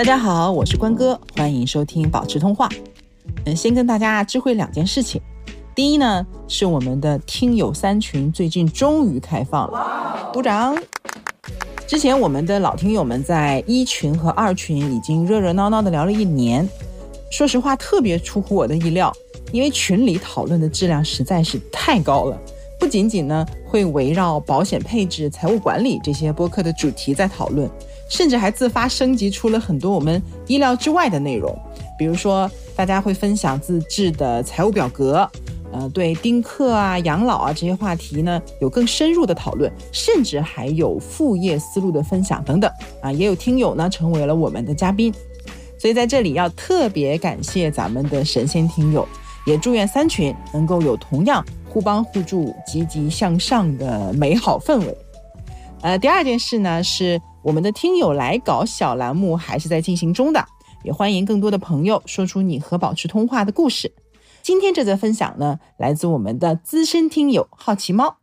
大家好，我是关哥，欢迎收听保持通话。嗯，先跟大家知会两件事情。第一呢，是我们的听友三群最近终于开放了，鼓掌。之前我们的老听友们在一群和二群已经热热闹闹的聊了一年，说实话特别出乎我的意料，因为群里讨论的质量实在是太高了，不仅仅呢会围绕保险配置、财务管理这些播客的主题在讨论。甚至还自发升级出了很多我们意料之外的内容，比如说大家会分享自制的财务表格，呃，对丁克啊、养老啊这些话题呢有更深入的讨论，甚至还有副业思路的分享等等啊，也有听友呢成为了我们的嘉宾，所以在这里要特别感谢咱们的神仙听友，也祝愿三群能够有同样互帮互助、积极向上的美好氛围。呃，第二件事呢是。我们的听友来稿小栏目还是在进行中的，也欢迎更多的朋友说出你和保持通话的故事。今天这则分享呢，来自我们的资深听友好奇猫。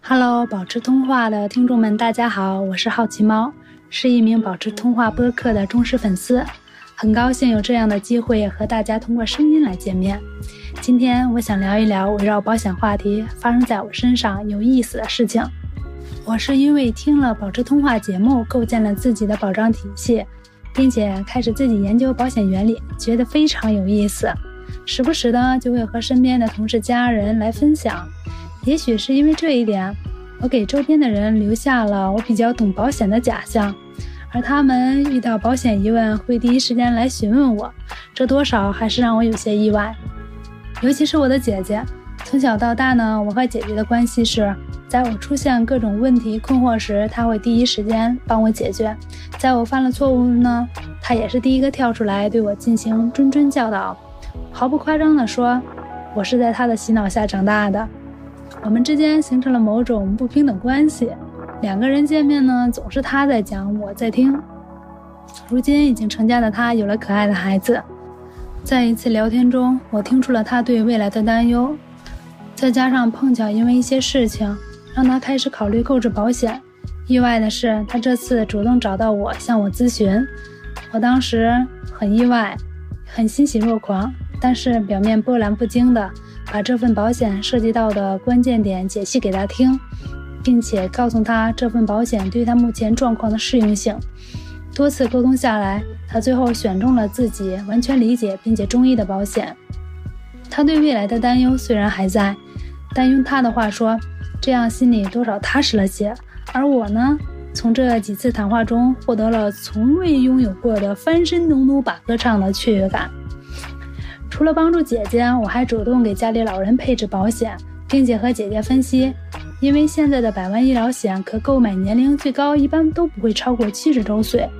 Hello，保持通话的听众们，大家好，我是好奇猫，是一名保持通话播客的忠实粉丝，很高兴有这样的机会和大家通过声音来见面。今天我想聊一聊围绕保险话题发生在我身上有意思的事情。我是因为听了保持通话节目，构建了自己的保障体系，并且开始自己研究保险原理，觉得非常有意思。时不时的就会和身边的同事、家人来分享。也许是因为这一点，我给周边的人留下了我比较懂保险的假象，而他们遇到保险疑问会第一时间来询问我，这多少还是让我有些意外。尤其是我的姐姐，从小到大呢，我和姐姐的关系是。在我出现各种问题困惑时，他会第一时间帮我解决；在我犯了错误呢，他也是第一个跳出来对我进行谆谆教导。毫不夸张地说，我是在他的洗脑下长大的。我们之间形成了某种不平等关系，两个人见面呢，总是他在讲，我在听。如今已经成家的他有了可爱的孩子，在一次聊天中，我听出了他对未来的担忧，再加上碰巧因为一些事情。让他开始考虑购置保险。意外的是，他这次主动找到我，向我咨询。我当时很意外，很欣喜若狂，但是表面波澜不惊的把这份保险涉及到的关键点解析给他听，并且告诉他这份保险对他目前状况的适用性。多次沟通下来，他最后选中了自己完全理解并且中意的保险。他对未来的担忧虽然还在，但用他的话说。这样心里多少踏实了些，而我呢，从这几次谈话中获得了从未拥有过的翻身农奴把歌唱的雀跃感。除了帮助姐姐，我还主动给家里老人配置保险，并且和姐姐分析，因为现在的百万医疗险可购买年龄最高一般都不会超过七十周岁，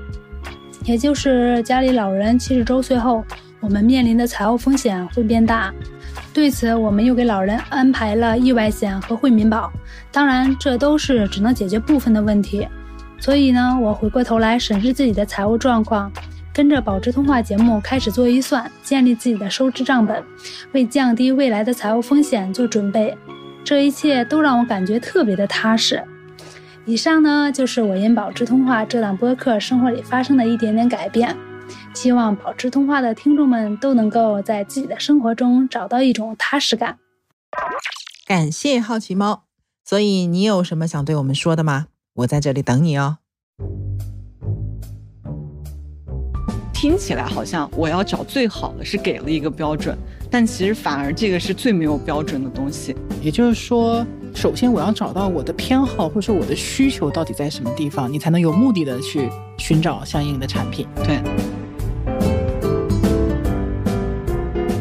也就是家里老人七十周岁后，我们面临的财务风险会变大。对此，我们又给老人安排了意外险和惠民保，当然，这都是只能解决部分的问题。所以呢，我回过头来审视自己的财务状况，跟着保值通话节目开始做预算，建立自己的收支账本，为降低未来的财务风险做准备。这一切都让我感觉特别的踏实。以上呢，就是我因保值通话这档播客生活里发生的一点点改变。希望保持通话的听众们都能够在自己的生活中找到一种踏实感。感谢好奇猫，所以你有什么想对我们说的吗？我在这里等你哦。听起来好像我要找最好的是给了一个标准，但其实反而这个是最没有标准的东西。也就是说，首先我要找到我的偏好或者说我的需求到底在什么地方，你才能有目的的去寻找相应的产品。对。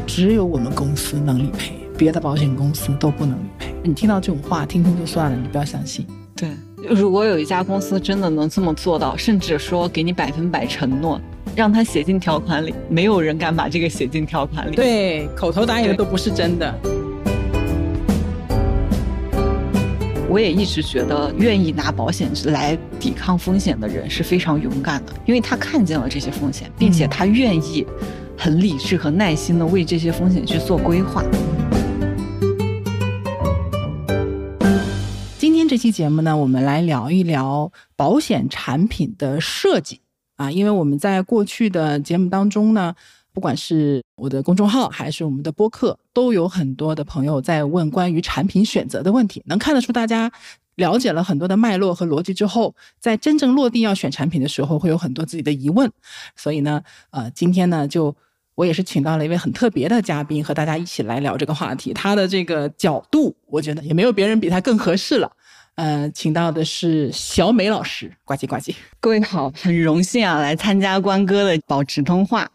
只有我们公司能理赔，别的保险公司都不能理赔。你听到这种话，听听就算了，你不要相信。对，如果有一家公司真的能这么做到，甚至说给你百分百承诺，让他写进条款里，没有人敢把这个写进条款里。对，口头答应的都不是真的。我也一直觉得，愿意拿保险来抵抗风险的人是非常勇敢的，因为他看见了这些风险，并且他愿意。很理智和耐心的为这些风险去做规划。今天这期节目呢，我们来聊一聊保险产品的设计。啊，因为我们在过去的节目当中呢，不管是我的公众号还是我们的播客，都有很多的朋友在问关于产品选择的问题，能看得出大家了解了很多的脉络和逻辑之后，在真正落地要选产品的时候，会有很多自己的疑问。所以呢，呃，今天呢，就我也是请到了一位很特别的嘉宾，和大家一起来聊这个话题。他的这个角度，我觉得也没有别人比他更合适了。呃，请到的是小美老师，呱唧呱唧。各位好，很荣幸啊，来参加关哥的保持通话。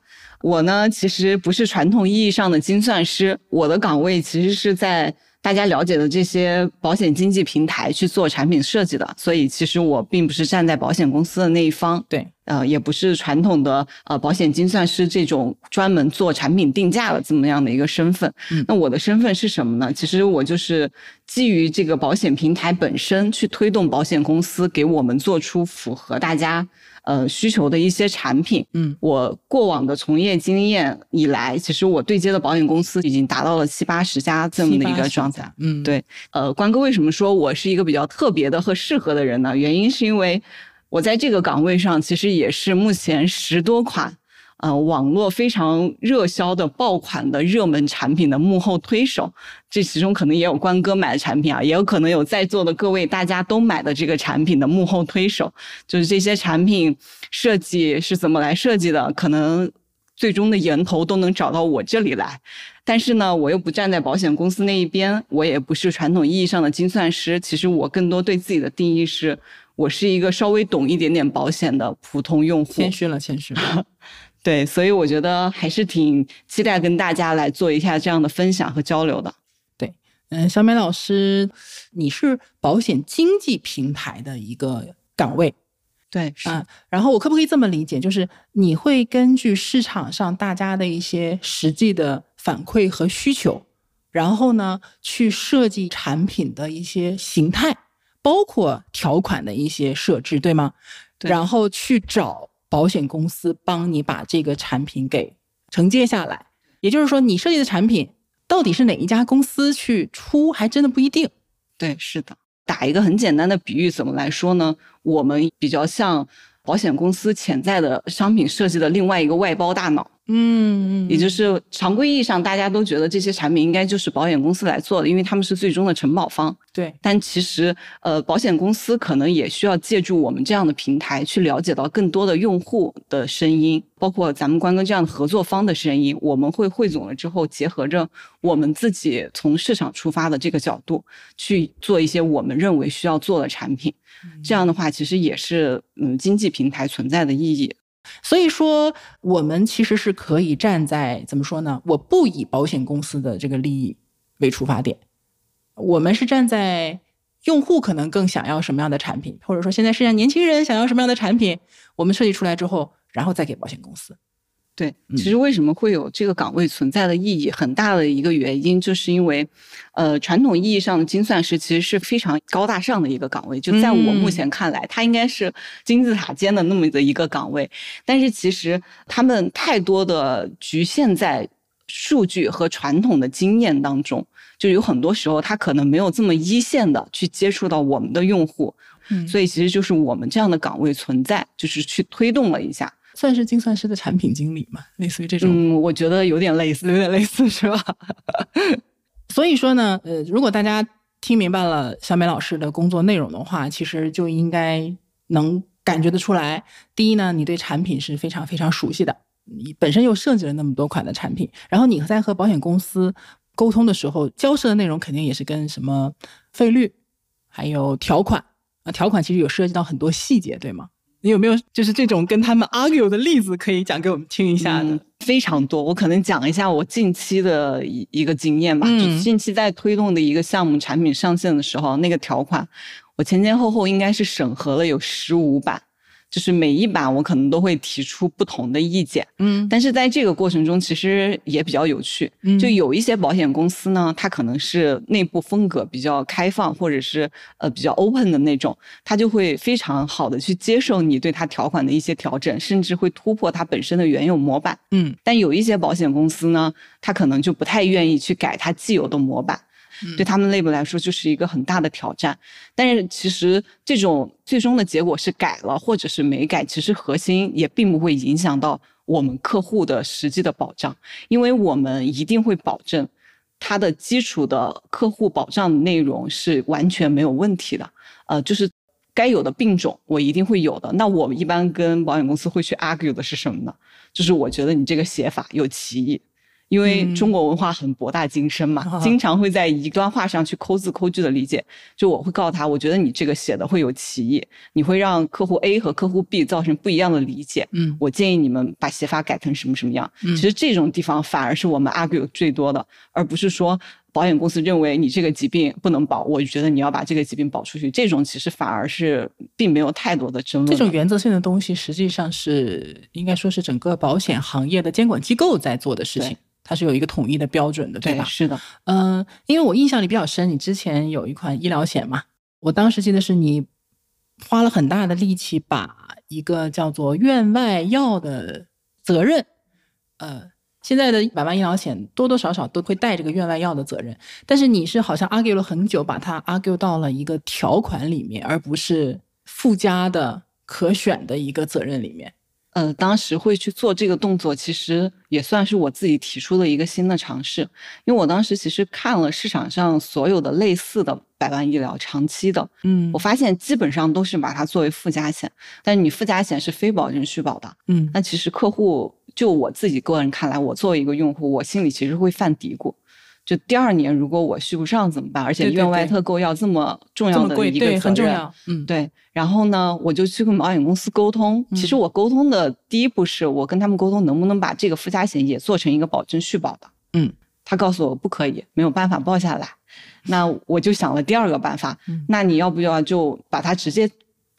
我呢，其实不是传统意义上的精算师，我的岗位其实是在大家了解的这些保险经纪平台去做产品设计的，所以其实我并不是站在保险公司的那一方。对，呃，也不是传统的呃保险精算师这种专门做产品定价的这么样的一个身份。嗯那我的身份是什么呢？其实我就是基于这个保险平台本身去推动保险公司给我们做出符合大家呃需求的一些产品。嗯我过往的从业经验以来，其实我对接的保险公司已经达到了七八十家这么的一个状态。嗯，对呃，关哥为什么说我是一个比较特别的和适合的人呢？原因是因为我在这个岗位上，其实也是目前十多款呃网络非常热销的爆款的热门产品的幕后推手。这其中可能也有关哥买的产品啊，也有可能有在座的各位大家都买的这个产品的幕后推手，就是这些产品设计是怎么来设计的，可能最终的源头都能找到我这里来。但是呢，我又不站在保险公司那一边，我也不是传统意义上的精算师。其实我更多对自己的定义是，我是一个稍微懂一点点保险的普通用户。谦虚了，谦虚了。对，所以我觉得还是挺期待跟大家来做一下这样的分享和交流的。对嗯，小美老师，你是保险经纪平台的一个岗位对，是啊，然后我可不可以这么理解，就是你会根据市场上大家的一些实际的反馈和需求，然后呢，去设计产品的一些形态，包括条款的一些设置，对吗？对然后去找保险公司帮你把这个产品给承接下来。也就是说，你设计的产品到底是哪一家公司去出，还真的不一定。对，是的。打一个很简单的比喻，怎么来说呢？我们比较像保险公司潜在的商品设计的另外一个外包大脑。嗯也就是常规意义上，大家都觉得这些产品应该就是保险公司来做的，因为他们是最终的承保方。对，但其实，呃，保险公司可能也需要借助我们这样的平台，去了解到更多的用户的声音，包括咱们关哥这样的合作方的声音。我们会汇总了之后，结合着我们自己从市场出发的这个角度，去做一些我们认为需要做的产品。这样的话，其实也是嗯经济平台存在的意义。所以说我们其实是可以站在怎么说呢？我不以保险公司的这个利益为出发点，我们是站在用户可能更想要什么样的产品，或者说现在市场年轻人想要什么样的产品，我们设计出来之后，然后再给保险公司。对，嗯其实为什么会有这个岗位存在的意义，很大的一个原因，就是因为，呃，传统意义上的精算师其实是非常高大上的一个岗位，就在我目前看来，它应该是金字塔尖的那么的一个岗位。但是其实他们太多的局限在数据和传统的经验当中，就有很多时候他可能没有这么一线的去接触到我们的用户，嗯所以其实就是我们这样的岗位存在，就是去推动了一下。算是精算师的产品经理嘛，类似于这种。嗯，我觉得有点类似，有点类似，是吧？所以说呢，呃，如果大家听明白了小美老师的工作内容的话，其实就应该能感觉得出来。第一呢，你对产品是非常非常熟悉的，你本身又设计了那么多款的产品，然后你在和保险公司沟通的时候，交涉的内容肯定也是跟什么费率，还有条款啊，条款其实有涉及到很多细节，对吗？你有没有就是这种跟他们 argue 的例子可以讲给我们听一下的？嗯非常多。我可能讲一下我近期的一一个经验吧。嗯就近期在推动的一个项目产品上线的时候，那个条款我前前后后应该是审核了有十五版，就是每一版我可能都会提出不同的意见。嗯但是在这个过程中，其实也比较有趣。嗯就有一些保险公司呢，它可能是内部风格比较开放，或者是呃比较 open 的那种，它就会非常好的去接受你对它条款的一些调整，甚至会突破它本身的原有模板。嗯但有一些保险公司呢，它可能就不太愿意去改它既有的模板。对他们内部来说就是一个很大的挑战。但是其实这种最终的结果是改了或者是没改，其实核心也并不会影响到我们客户的实际的保障，因为我们一定会保证它的基础的客户保障内容是完全没有问题的。呃，就是该有的病种我一定会有的。那我们一般跟保险公司会去 argue 的是什么呢？就是我觉得你这个写法有歧义。因为中国文化很博大精深嘛，经 常会在一段话上去抠字抠句的理解。就我会告诉他，我觉得你这个写的会有歧义，你会让客户 A 和客户 B 造成不一样的理解。嗯，我建议你们把写法改成什么什么样。其实这种地方反而是我们 argue 最多的，而不是说保险公司认为你这个疾病不能保，我就觉得你要把这个疾病保出去。这种其实反而是并没有太多的争论。这种原则性的东西，实际上是应该说是整个保险行业的监管机构在做的事情。它是有一个统一的标准的，对吧？是的，嗯，因为我印象里比较深，你之前有一款医疗险嘛，我当时记得是你花了很大的力气把一个叫做院外药的责任，呃，现在的百万医疗险多多少少都会带这个院外药的责任，但是你是好像 argue 了很久，把它 argue 到了一个条款里面，而不是附加的可选的一个责任里面。呃，当时会去做这个动作，其实也算是我自己提出的一个新的尝试。因为我当时其实看了市场上所有的类似的百万医疗长期的，嗯，我发现基本上都是把它作为附加险，但是你附加险是非保证续保的，嗯，那其实客户就我自己个人看来，我作为一个用户，我心里其实会犯嘀咕。就第二年，如果我续不上怎么办？而且院外特购要这么重要的一个责任，嗯，对。然后呢，我就去跟保险公司沟通。其实我沟通的第一步是我跟他们沟通，能不能把这个附加险也做成一个保证续保的？嗯，他告诉我不可以，没有办法报下来。那我就想了第二个办法，那你要不要就把它直接。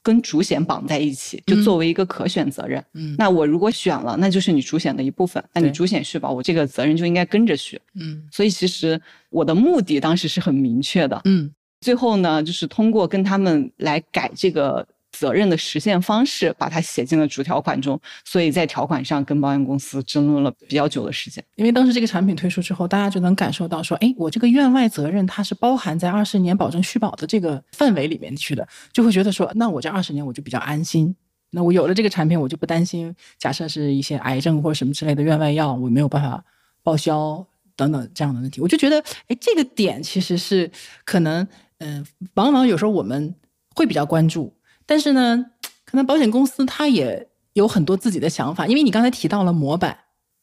跟主险绑在一起，就作为一个可选责任。嗯，那我如果选了，那就是你主险的一部分。那你主险续保，我这个责任就应该跟着续。嗯，所以其实我的目的当时是很明确的。嗯，最后呢，就是通过跟他们来改这个。责任的实现方式，把它写进了主条款中，所以在条款上跟保险公司争论了比较久的时间。因为当时这个产品推出之后，大家就能感受到说，哎，我这个院外责任它是包含在二十年保证续保的这个范围里面去的，就会觉得说，那我这二十年我就比较安心。那我有了这个产品，我就不担心，假设是一些癌症或者什么之类的院外药，我没有办法报销等等这样的问题。我就觉得，哎，这个点其实是可能，嗯，往往有时候我们会比较关注。但是呢，可能保险公司它也有很多自己的想法，因为你刚才提到了模板，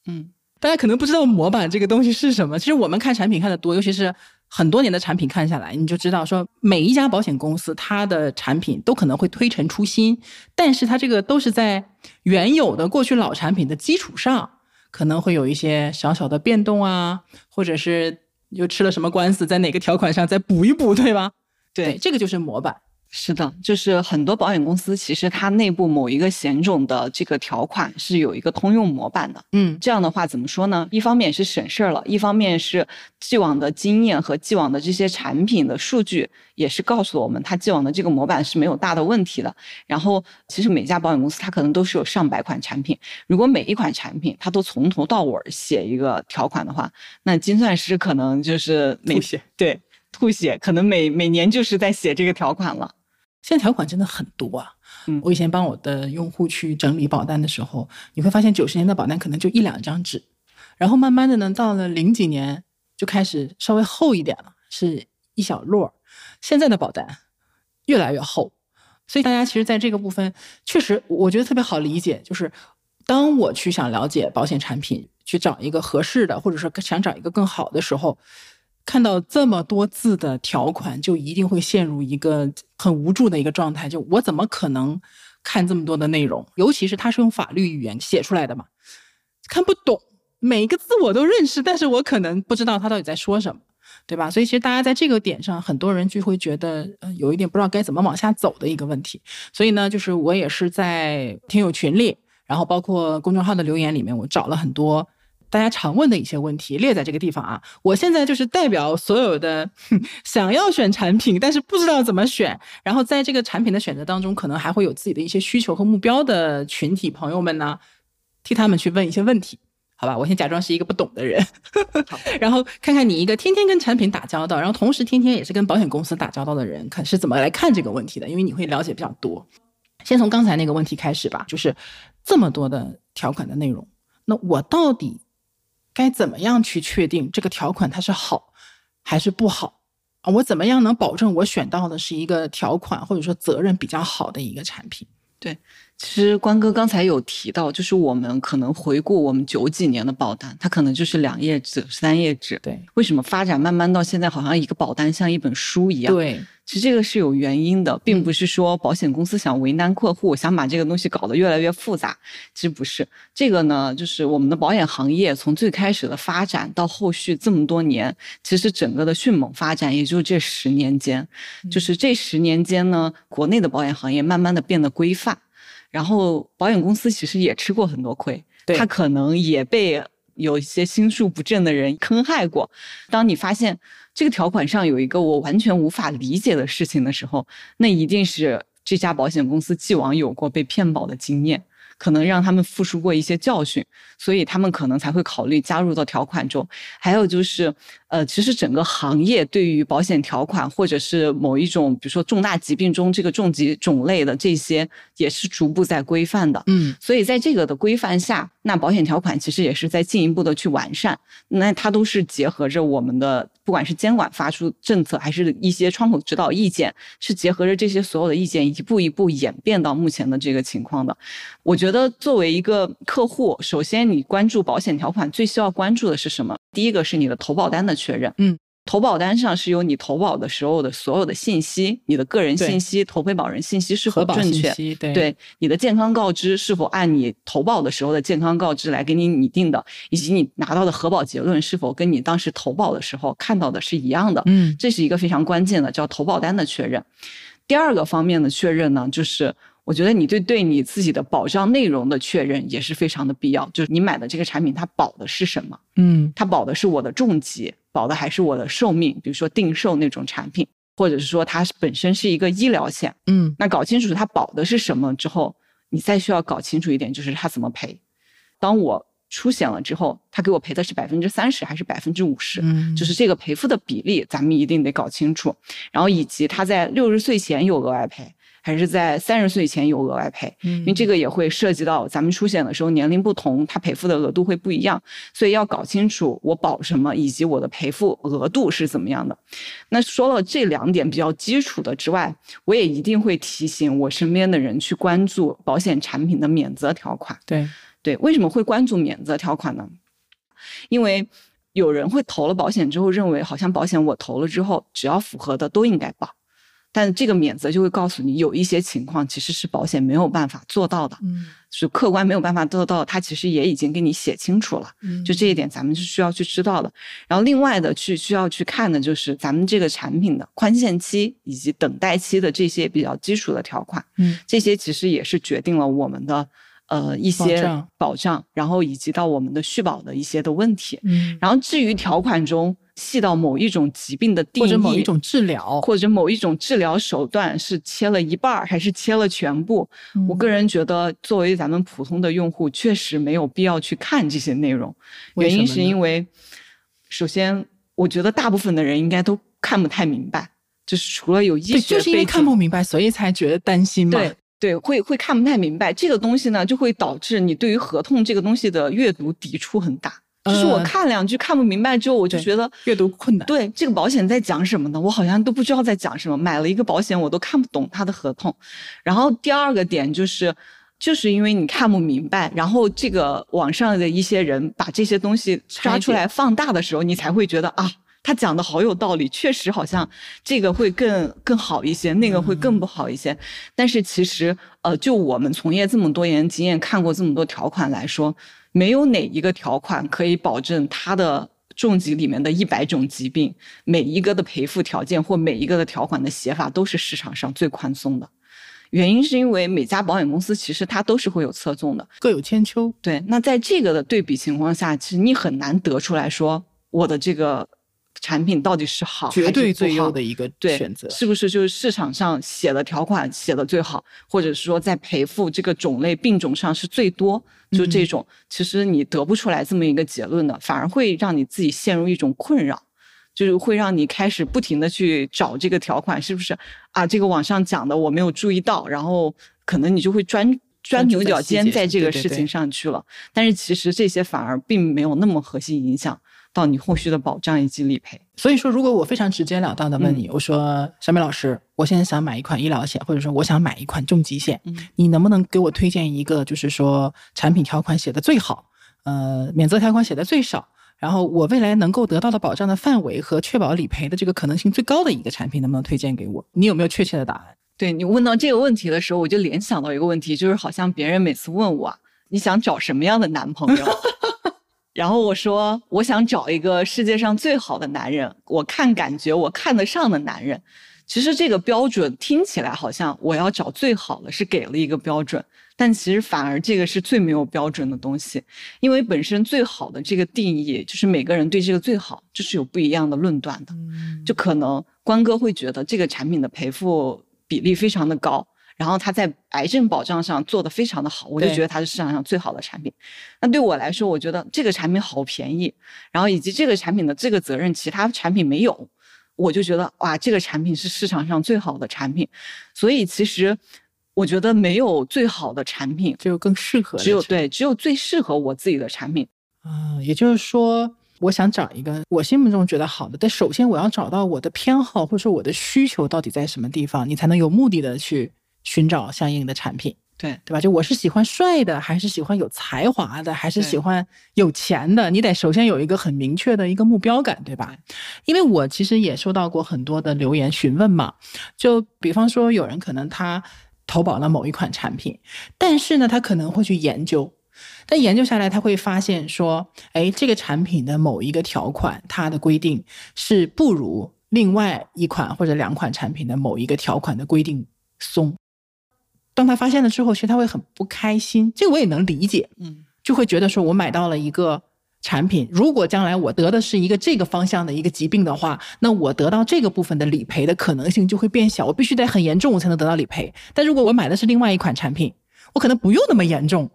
嗯，大家可能不知道模板这个东西是什么。其实我们看产品看的多，尤其是很多年的产品看下来，你就知道说每一家保险公司它的产品都可能会推陈出新，但是它这个都是在原有的过去老产品的基础上，可能会有一些小小的变动啊，或者是又吃了什么官司，在哪个条款上再补一补，对吧？对，这个就是模板。是的，就是很多保险公司其实它内部某一个险种的这个条款是有一个通用模板的。嗯，这样的话怎么说呢？一方面是省事儿了，一方面是既往的经验和既往的这些产品的数据也是告诉我们，它既往的这个模板是没有大的问题的。然后，其实每家保险公司它可能都是有上百款产品，如果每一款产品它都从头到尾写一个条款的话，那精算师可能就是吐血，对，吐血，可能每每年就是在写这个条款了。现在条款真的很多啊！嗯，我以前帮我的用户去整理保单的时候，你会发现九十年的保单可能就一两张纸，然后慢慢的呢，到了零几年就开始稍微厚一点了，是一小摞。现在的保单越来越厚，所以大家其实在这个部分确实我觉得特别好理解，就是当我去想了解保险产品，去找一个合适的，或者说想找一个更好的时候。看到这么多字的条款，就一定会陷入一个很无助的一个状态。就我怎么可能看这么多的内容？尤其是它是用法律语言写出来的嘛，看不懂，每一个字我都认识，但是我可能不知道他到底在说什么，对吧？所以其实大家在这个点上，很多人就会觉得，呃，有一点不知道该怎么往下走的一个问题。所以呢，就是我也是在听友群里，然后包括公众号的留言里面，我找了很多。大家常问的一些问题列在这个地方啊，我现在就是代表所有的 想要选产品，但是不知道怎么选，然后在这个产品的选择当中，可能还会有自己的一些需求和目标的群体朋友们呢，替他们去问一些问题。好吧，我先假装是一个不懂的人，然后看看你一个天天跟产品打交道，然后同时天天也是跟保险公司打交道的人，看是怎么来看这个问题的，因为你会了解比较多。先从刚才那个问题开始吧，就是这么多的条款的内容，那我到底该怎么样去确定这个条款它是好还是不好啊？我怎么样能保证我选到的是一个条款或者说责任比较好的一个产品？对，其实关哥刚才有提到，就是我们可能回顾我们九几年的保单，它可能就是两页纸、三页纸。对，为什么发展慢慢到现在，好像一个保单像一本书一样？对，其实这个是有原因的，并不是说保险公司想为难客户，想把这个东西搞得越来越复杂。其实不是，这个呢，就是我们的保险行业从最开始的发展到后续这么多年，其实整个的迅猛发展，也就这十年间，就是这十年间呢，国内的保险行业慢慢的变得规范。然后保险公司其实也吃过很多亏，他可能也被有一些心术不正的人坑害过。当你发现这个条款上有一个我完全无法理解的事情的时候，那一定是这家保险公司既往有过被骗保的经验。可能让他们付出过一些教训，所以他们可能才会考虑加入到条款中。还有就是，呃，其实整个行业对于保险条款或者是某一种，比如说重大疾病中这个重疾种类的这些，也是逐步在规范的。嗯，所以在这个的规范下，那保险条款其实也是在进一步的去完善。那它都是结合着我们的。不管是监管发出政策，还是一些窗口指导意见，是结合着这些所有的意见，一步一步演变到目前的这个情况的。我觉得作为一个客户，首先你关注保险条款，最需要关注的是什么？第一个是你的投保单的确认。嗯。投保单上是有你投保的时候的所有的信息，你的个人信息、投被保人信息是否正确？对，你的健康告知是否按你投保的时候的健康告知来给你拟定的，以及你拿到的核保结论是否跟你当时投保的时候看到的是一样的？嗯，这是一个非常关键的，叫投保单的确认。第二个方面的确认呢，就是我觉得你对对你自己的保障内容的确认也是非常的必要，就是你买的这个产品它保的是什么？嗯，它保的是我的重疾。保的还是我的寿命，比如说定寿那种产品，或者是说它本身是一个医疗险，嗯，那搞清楚它保的是什么之后，你再需要搞清楚一点，就是它怎么赔。当我出险了之后，他给我赔的是百分之三十还是百分之五十？嗯，就是这个赔付的比例，咱们一定得搞清楚。然后以及他在六十岁前有额外赔。还是在三十岁前有额外赔，因为这个也会涉及到咱们出险的时候年龄不同，它赔付的额度会不一样，所以要搞清楚我保什么以及我的赔付额度是怎么样的。那说了这两点比较基础的之外，我也一定会提醒我身边的人去关注保险产品的免责条款。对对，为什么会关注免责条款呢？因为有人会投了保险之后，认为好像保险我投了之后，只要符合的都应该保。但这个免责就会告诉你，有一些情况其实是保险没有办法做到的，嗯，是客观没有办法做到，它其实也已经给你写清楚了，嗯，就这一点咱们是需要去知道的。然后另外的去需要去看的就是咱们这个产品的宽限期以及等待期的这些比较基础的条款，嗯，这些其实也是决定了我们的呃一些保障，然后以及到我们的续保的一些的问题，嗯，然后至于条款中。细到某一种疾病的定义，或者某一种治疗，或者某一种治疗手段是切了一半儿还是切了全部？我个人觉得，作为咱们普通的用户，确实没有必要去看这些内容。原因是因为，首先，我觉得大部分的人应该都看不太明白，就是除了有医学，就是因为看不明白，所以才觉得担心嘛。对对，会会看不太明白这个东西呢，就会导致你对于合同这个东西的阅读抵触很大。就是我看两句看不明白之后，我就觉得阅读困难。对这个保险在讲什么呢？我好像都不知道在讲什么。买了一个保险，我都看不懂它的合同。然后第二个点就是，就是因为你看不明白，然后这个网上的一些人把这些东西抓出来放大的时候，你才会觉得啊，他讲的好有道理，确实好像这个会更更好一些，那个会更不好一些。但是其实，呃，就我们从业这么多年经验，看过这么多条款来说。没有哪一个条款可以保证它的重疾里面的一百种疾病每一个的赔付条件或每一个的条款的写法都是市场上最宽松的。原因是因为每家保险公司其实它都是会有侧重的，各有千秋。对，那在这个的对比情况下，其实你很难得出来说我的这个产品到底是好绝对最优的一个选择。是不是就是市场上写的条款写的最好，或者是说在赔付这个种类病种上是最多？就嗯这种，其实你得不出来这么一个结论的，反而会让你自己陷入一种困扰。就是会让你开始不停的去找这个条款是不是啊？这个网上讲的我没有注意到，然后可能你就会钻钻牛角尖在这个事情上去了。但是其实这些反而并没有那么核心影响到你后续的保障以及理赔。所以说，如果我非常直截了当的问你，我说小美老师，我现在想买一款医疗险，或者说我想买一款重疾险，嗯你能不能给我推荐一个，就是说产品条款写的最好，呃，免责条款写的最少，然后我未来能够得到的保障的范围和确保理赔的这个可能性最高的一个产品，能不能推荐给我？你有没有确切的答案？对你问到这个问题的时候，我就联想到一个问题，就是好像别人每次问我啊，你想找什么样的男朋友？然后我说，我想找一个世界上最好的男人，我看感觉我看得上的男人。其实这个标准听起来好像我要找最好的是给了一个标准，但其实反而这个是最没有标准的东西，因为本身最好的这个定义就是每个人对这个最好就是有不一样的论断的。就可能关哥会觉得这个产品的赔付比例非常的高，然后它在癌症保障上做的非常的好，我就觉得它是市场上最好的产品。那对我来说，我觉得这个产品好便宜，然后以及这个产品的这个责任其他产品没有，我就觉得哇，这个产品是市场上最好的产品。所以其实我觉得没有最好的产品，只有更适合的只有对，只有最适合我自己的产品。啊、也就是说，我想找一个我心目中觉得好的，但首先我要找到我的偏好或者说我的需求到底在什么地方，你才能有目的的去寻找相应的产品，对，对吧？就我是喜欢帅的，还是喜欢有才华的，还是喜欢有钱的？你得首先有一个很明确的一个目标感，对吧？因为我其实也收到过很多的留言询问嘛，就比方说有人可能他投保了某一款产品，但是呢，他可能会去研究。但研究下来，他会发现说，哎，这个产品的某一个条款，它的规定是不如另外一款或者两款产品的某一个条款的规定松。当他发现了之后，其实他会很不开心，这个我也能理解，嗯，就会觉得说我买到了一个产品，如果将来我得的是一个这个方向的一个疾病的话，那我得到这个部分的理赔的可能性就会变小，我必须得很严重我才能得到理赔。但如果我买的是另外一款产品，我可能不用那么严重，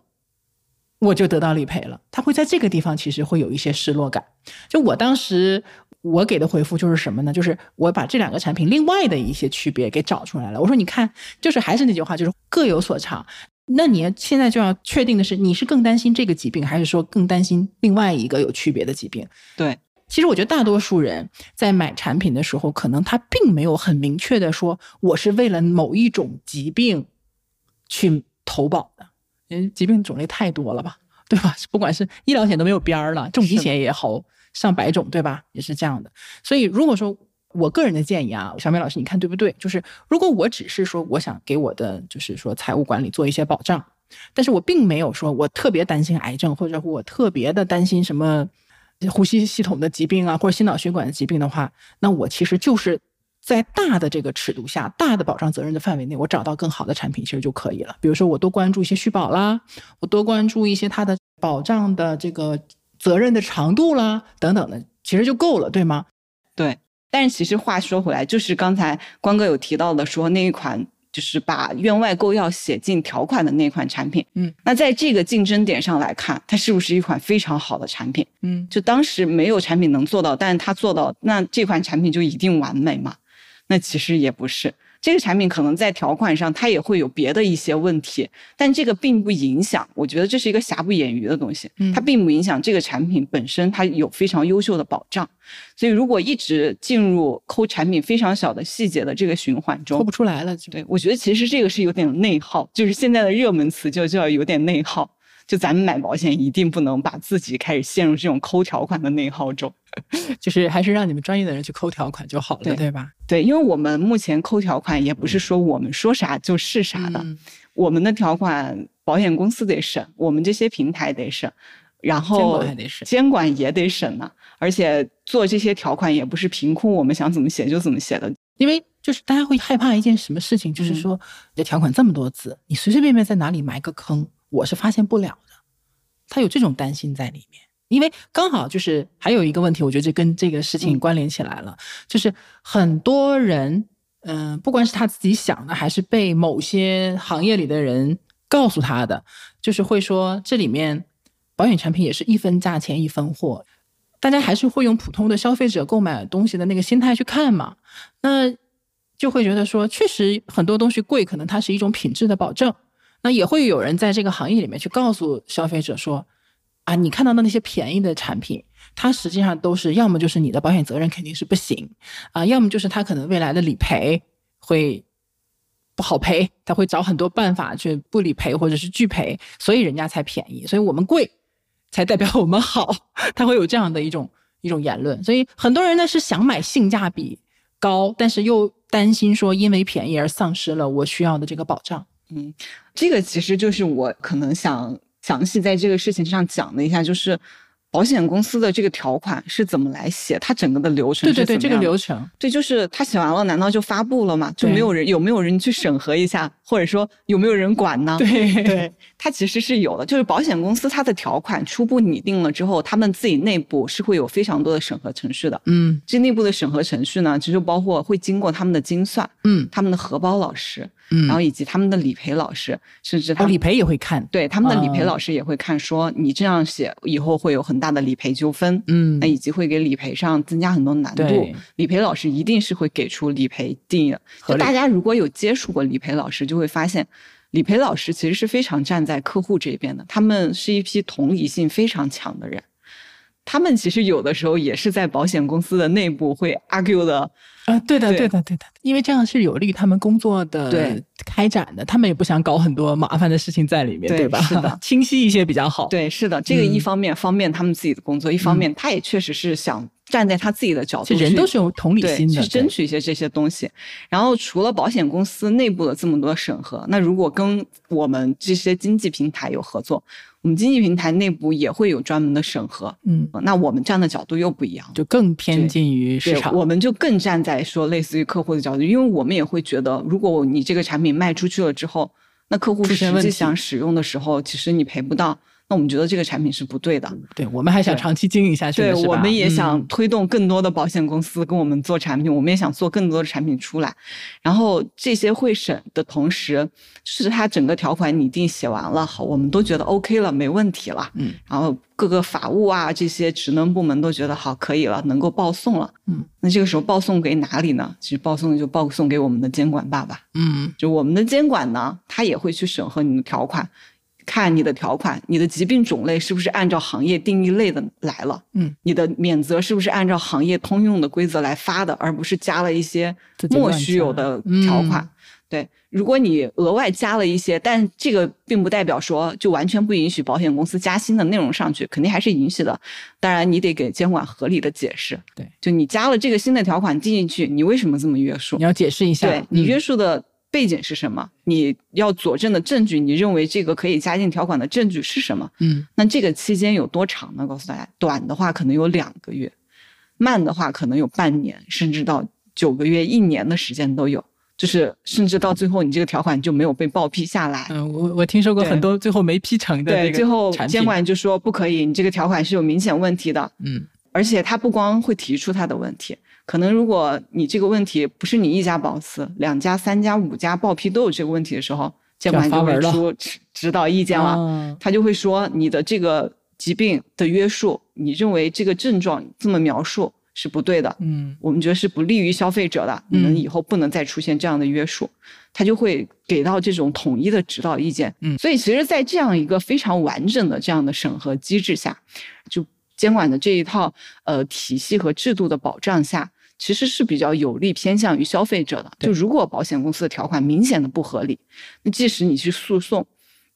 我就得到理赔了。他会在这个地方其实会有一些失落感。就我当时我给的回复就是什么呢？就是我把这两个产品另外的一些区别给找出来了。我说你看，就是还是那句话，就是各有所长。那你现在就要确定的是，你是更担心这个疾病，还是说更担心另外一个有区别的疾病？对，其实我觉得大多数人在买产品的时候，可能他并没有很明确的说我是为了某一种疾病去投保的，因为疾病种类太多了吧，对吧？不管是医疗险都没有边儿了，重疾险也好上百种，对吧？也是这样的。所以如果说我个人的建议啊，小美老师，你看对不对？就是如果我只是说我想给我的就是说财务管理做一些保障，但是我并没有说我特别担心癌症，或者我特别的担心什么呼吸系统的疾病啊，或者心脑血管的疾病的话，那我其实就是在大的这个尺度下，大的保障责任的范围内，我找到更好的产品其实就可以了。比如说，我多关注一些续保啦，我多关注一些它的保障的这个责任的长度啦，等等的，其实就够了，对吗？对，但是其实话说回来，就是刚才关哥有提到的，说那一款就是把院外购药写进条款的那款产品，嗯，那在这个竞争点上来看，它是不是一款非常好的产品？嗯，就当时没有产品能做到，但是它做到，那这款产品就一定完美吗？那其实也不是。这个产品可能在条款上它也会有别的一些问题，但这个并不影响。我觉得这是一个瑕不掩瑜的东西，嗯它并不影响这个产品本身它有非常优秀的保障。所以如果一直进入抠产品非常小的细节的这个循环中抠不，出来了就。对我觉得其实这个是有点内耗，就是现在的热门词就叫有点内耗。就咱们买保险一定不能把自己开始陷入这种抠条款的内耗中。就是还是让你们专业的人去抠条款就好了，对对吧？对，因为我们目前抠条款也不是说我们说啥就是啥的，嗯我们的条款保险公司得审，我们这些平台得审，然后监管还得审监管也得审呢。而且做这些条款也不是凭空我们想怎么写就怎么写的。因为就是大家会害怕一件什么事情，就是说你的条款这么多字，你随随便便在哪里埋个坑，我是发现不了的。他有这种担心在里面。因为刚好就是还有一个问题，我觉得这跟这个事情关联起来了，就是很多人，嗯、不管是他自己想的，还是被某些行业里的人告诉他的，就是会说这里面保险产品也是一分价钱一分货，大家还是会用普通的消费者购买东西的那个心态去看嘛，那就会觉得说，确实很多东西贵，可能它是一种品质的保证。那也会有人在这个行业里面去告诉消费者说，啊，你看到的那些便宜的产品，它实际上都是要么就是你的保险责任肯定是不行啊，要么就是它可能未来的理赔会不好赔，他会找很多办法去不理赔或者是拒赔，所以人家才便宜，所以我们贵才代表我们好，他会有这样的一种一种言论，所以很多人呢是想买性价比高，但是又担心说因为便宜而丧失了我需要的这个保障。嗯这个其实就是我可能想详细在这个事情上讲了一下，就是保险公司的这个条款是怎么来写，它整个的流程对对对，这个流程，对，就是他写完了，难道就发布了吗？就没有人有没有人去审核一下，或者说有没有人管呢？对对，它其实是有的。就是保险公司它的条款初步拟定了之后，他们自己内部是会有非常多的审核程序的。嗯这内部的审核程序呢，其实就包括会经过他们的精算、嗯他们的核保老师，嗯，然后以及他们的理赔老师，甚至他哦理赔也会看，对他们的理赔哦老师也会看说，你这样写以后会有很大的理赔纠纷。嗯那以及会给理赔上增加很多难度。理赔老师一定是会给出理赔定义的。就大家如果有接触过理赔老师，就会发现，理赔老师其实是非常站在客户这边的，他们是一批同理性非常强的人。他们其实有的时候也是在保险公司的内部会 argue 的，啊，对的，对对的，对的，因为这样是有利于他们工作的对开展的，他们也不想搞很多麻烦的事情在里面，对吧？是的 清晰一些比较好。，对，是的，这个嗯一方面方便他们自己的工作，一方面他也确实是想站在他自己的角度去，人都是有同理，心的，去争取一些这些东西。然后除了保险公司内部的这么多审核，那如果跟我们这些经济平台有合作，我们经济平台内部也会有专门的审核。嗯，那我们站的角度又不一样。就更偏近于市，场。我们就更站在说类似于客户的角度，因为我们也会觉得，如果你这个产品卖出去了之后，那客户实际出现问题想使用的时候，其实你赔不到，那我们觉得这个产品是不对的。对我们还想长期经营下去对我们也想嗯推动更多的保险公司跟我们做产品，我们也想做更多的产品出来。然后这些会审的同时，就是它整个条款拟定写完了，好，我们都觉得 OK 了，没问题了。嗯，然后各个法务啊这些职能部门都觉得好，可以了，能够报送了。嗯，那这个时候报送给哪里呢？其实报送就报送给我们的监管爸爸。嗯就我们的监管呢，他也会去审核你的条款，看你的条款，你的疾病种类是不是按照行业定义类的来了，嗯，你的免责是不是按照行业通用的规则来发的，而不是加了一些莫须有的条款。嗯对，如果你额外加了一些，但这个并不代表说就完全不允许保险公司加新的内容上去，肯定还是允许的。当然，你得给监管合理的解释。对，就你加了这个新的条款进进去，你为什么这么约束你？要解释一下，对你嗯约束的背景是什么？你要佐证的证据，你认为这个可以加进条款的证据是什么？嗯那这个期间有多长呢？告诉大家，短的话可能有两个月，慢的话可能有半年，甚至到九个月、一年的时间都有。就是甚至到最后，你这个条款就没有被报批下来。嗯，我我听说过很多最后没批成的这对，最后监管就说不可以，你这个条款是有明显问题的。嗯而且他不光会提出他的问题，可能如果你这个问题不是你一家保司，两家、三家、五家报批都有这个问题的时候，监管就会出指指导意见了。啊他就会说你的这个疾病的约束，你认为这个症状这么描述是不对的，嗯我们觉得是不利于消费者的，你们嗯以后不能再出现这样的约束，他就会给到这种统一的指导意见。嗯所以其实，在这样一个非常完整的这样的审核机制下，就监管的这一套呃体系和制度的保障下。其实是比较有利偏向于消费者的。就如果保险公司的条款明显的不合理，那即使你去诉讼，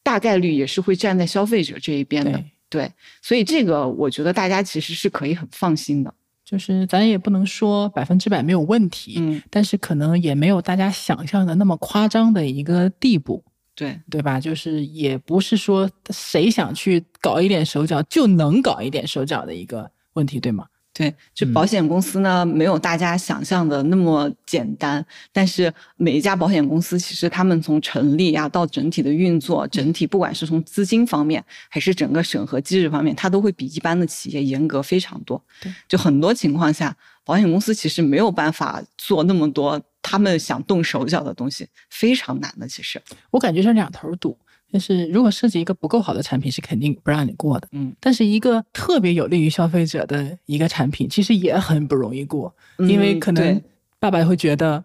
大概率也是会站在消费者这一边的。对对，所以这个我觉得大家其实是可以很放心的。就是咱也不能说百分之百没有问题，嗯，但是可能也没有大家想象的那么夸张的一个地步，对，对吧？就是也不是说谁想去搞一点手脚就能搞一点手脚的一个问题，对吗？对，就嗯保险公司呢，没有大家想象的那么简单。但是每一家保险公司，其实他们从成立呀、到整体的运作，整体不管是从资金方面，还是整个审核机制方面，它都会比一般的企业严格非常多。对，就很多情况下，保险公司其实没有办法做那么多他们想动手脚的东西，非常难的。其实，我感觉是两头堵。就是如果设计一个不够好的产品，是肯定不让你过的。嗯，但是一个特别有利于消费者的一个产品，其实也很不容易过，因为嗯可能爸爸会觉得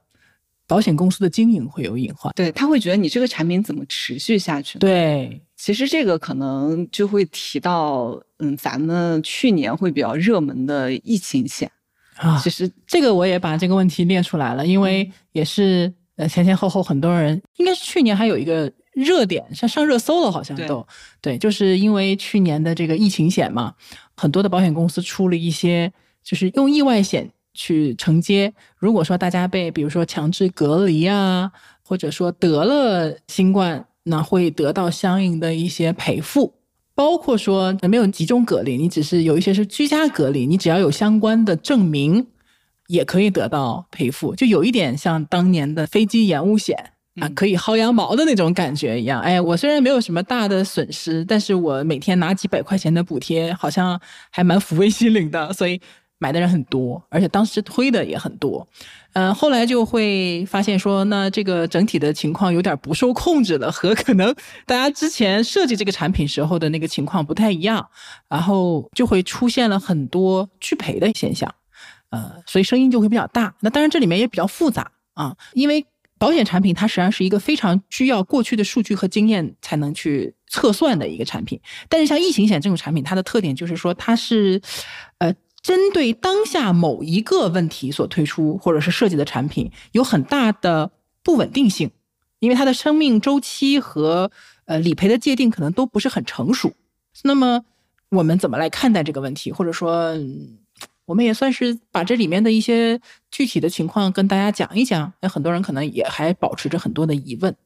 保险公司的经营会有隐患。对他会觉得你这个产品怎么持续下去？对，其实这个可能就会提到，嗯，咱们去年会比较热门的疫情险。啊其，实，这个我也把这个问题列出来了，因为也是呃前前后后很多人，应该是去年还有一个热点，像上热搜了，好像对都对，就是因为去年的这个疫情险嘛，很多的保险公司出了一些，就是用意外险去承接。如果说大家被比如说强制隔离啊，或者说得了新冠，那会得到相应的一些赔付。包括说没有集中隔离，你只是有一些是居家隔离，你只要有相关的证明，也可以得到赔付，就有一点像当年的飞机延误险啊，嗯可以薅羊毛的那种感觉一样。哎，我虽然没有什么大的损失，但是我每天拿几百块钱的补贴，好像还蛮抚慰心灵的，所以买的人很多，而且当时推的也很多。嗯，后来就会发现说，那这个整体的情况有点不受控制了，和可能大家之前设计这个产品时候的那个情况不太一样，然后就会出现了很多拒赔的现象。呃，所以声音就会比较大。那当然这里面也比较复杂啊，因为保险产品它实际上是一个非常需要过去的数据和经验才能去测算的一个产品。但是像疫情险这种产品，它的特点就是说它是，呃，针对当下某一个问题所推出或者是设计的产品，有很大的不稳定性，因为它的生命周期和呃理赔的界定可能都不是很成熟。那么我们怎么来看待这个问题，或者说？我们也算是把这里面的一些具体的情况跟大家讲一讲，那很多人可能也还保持着很多的疑问。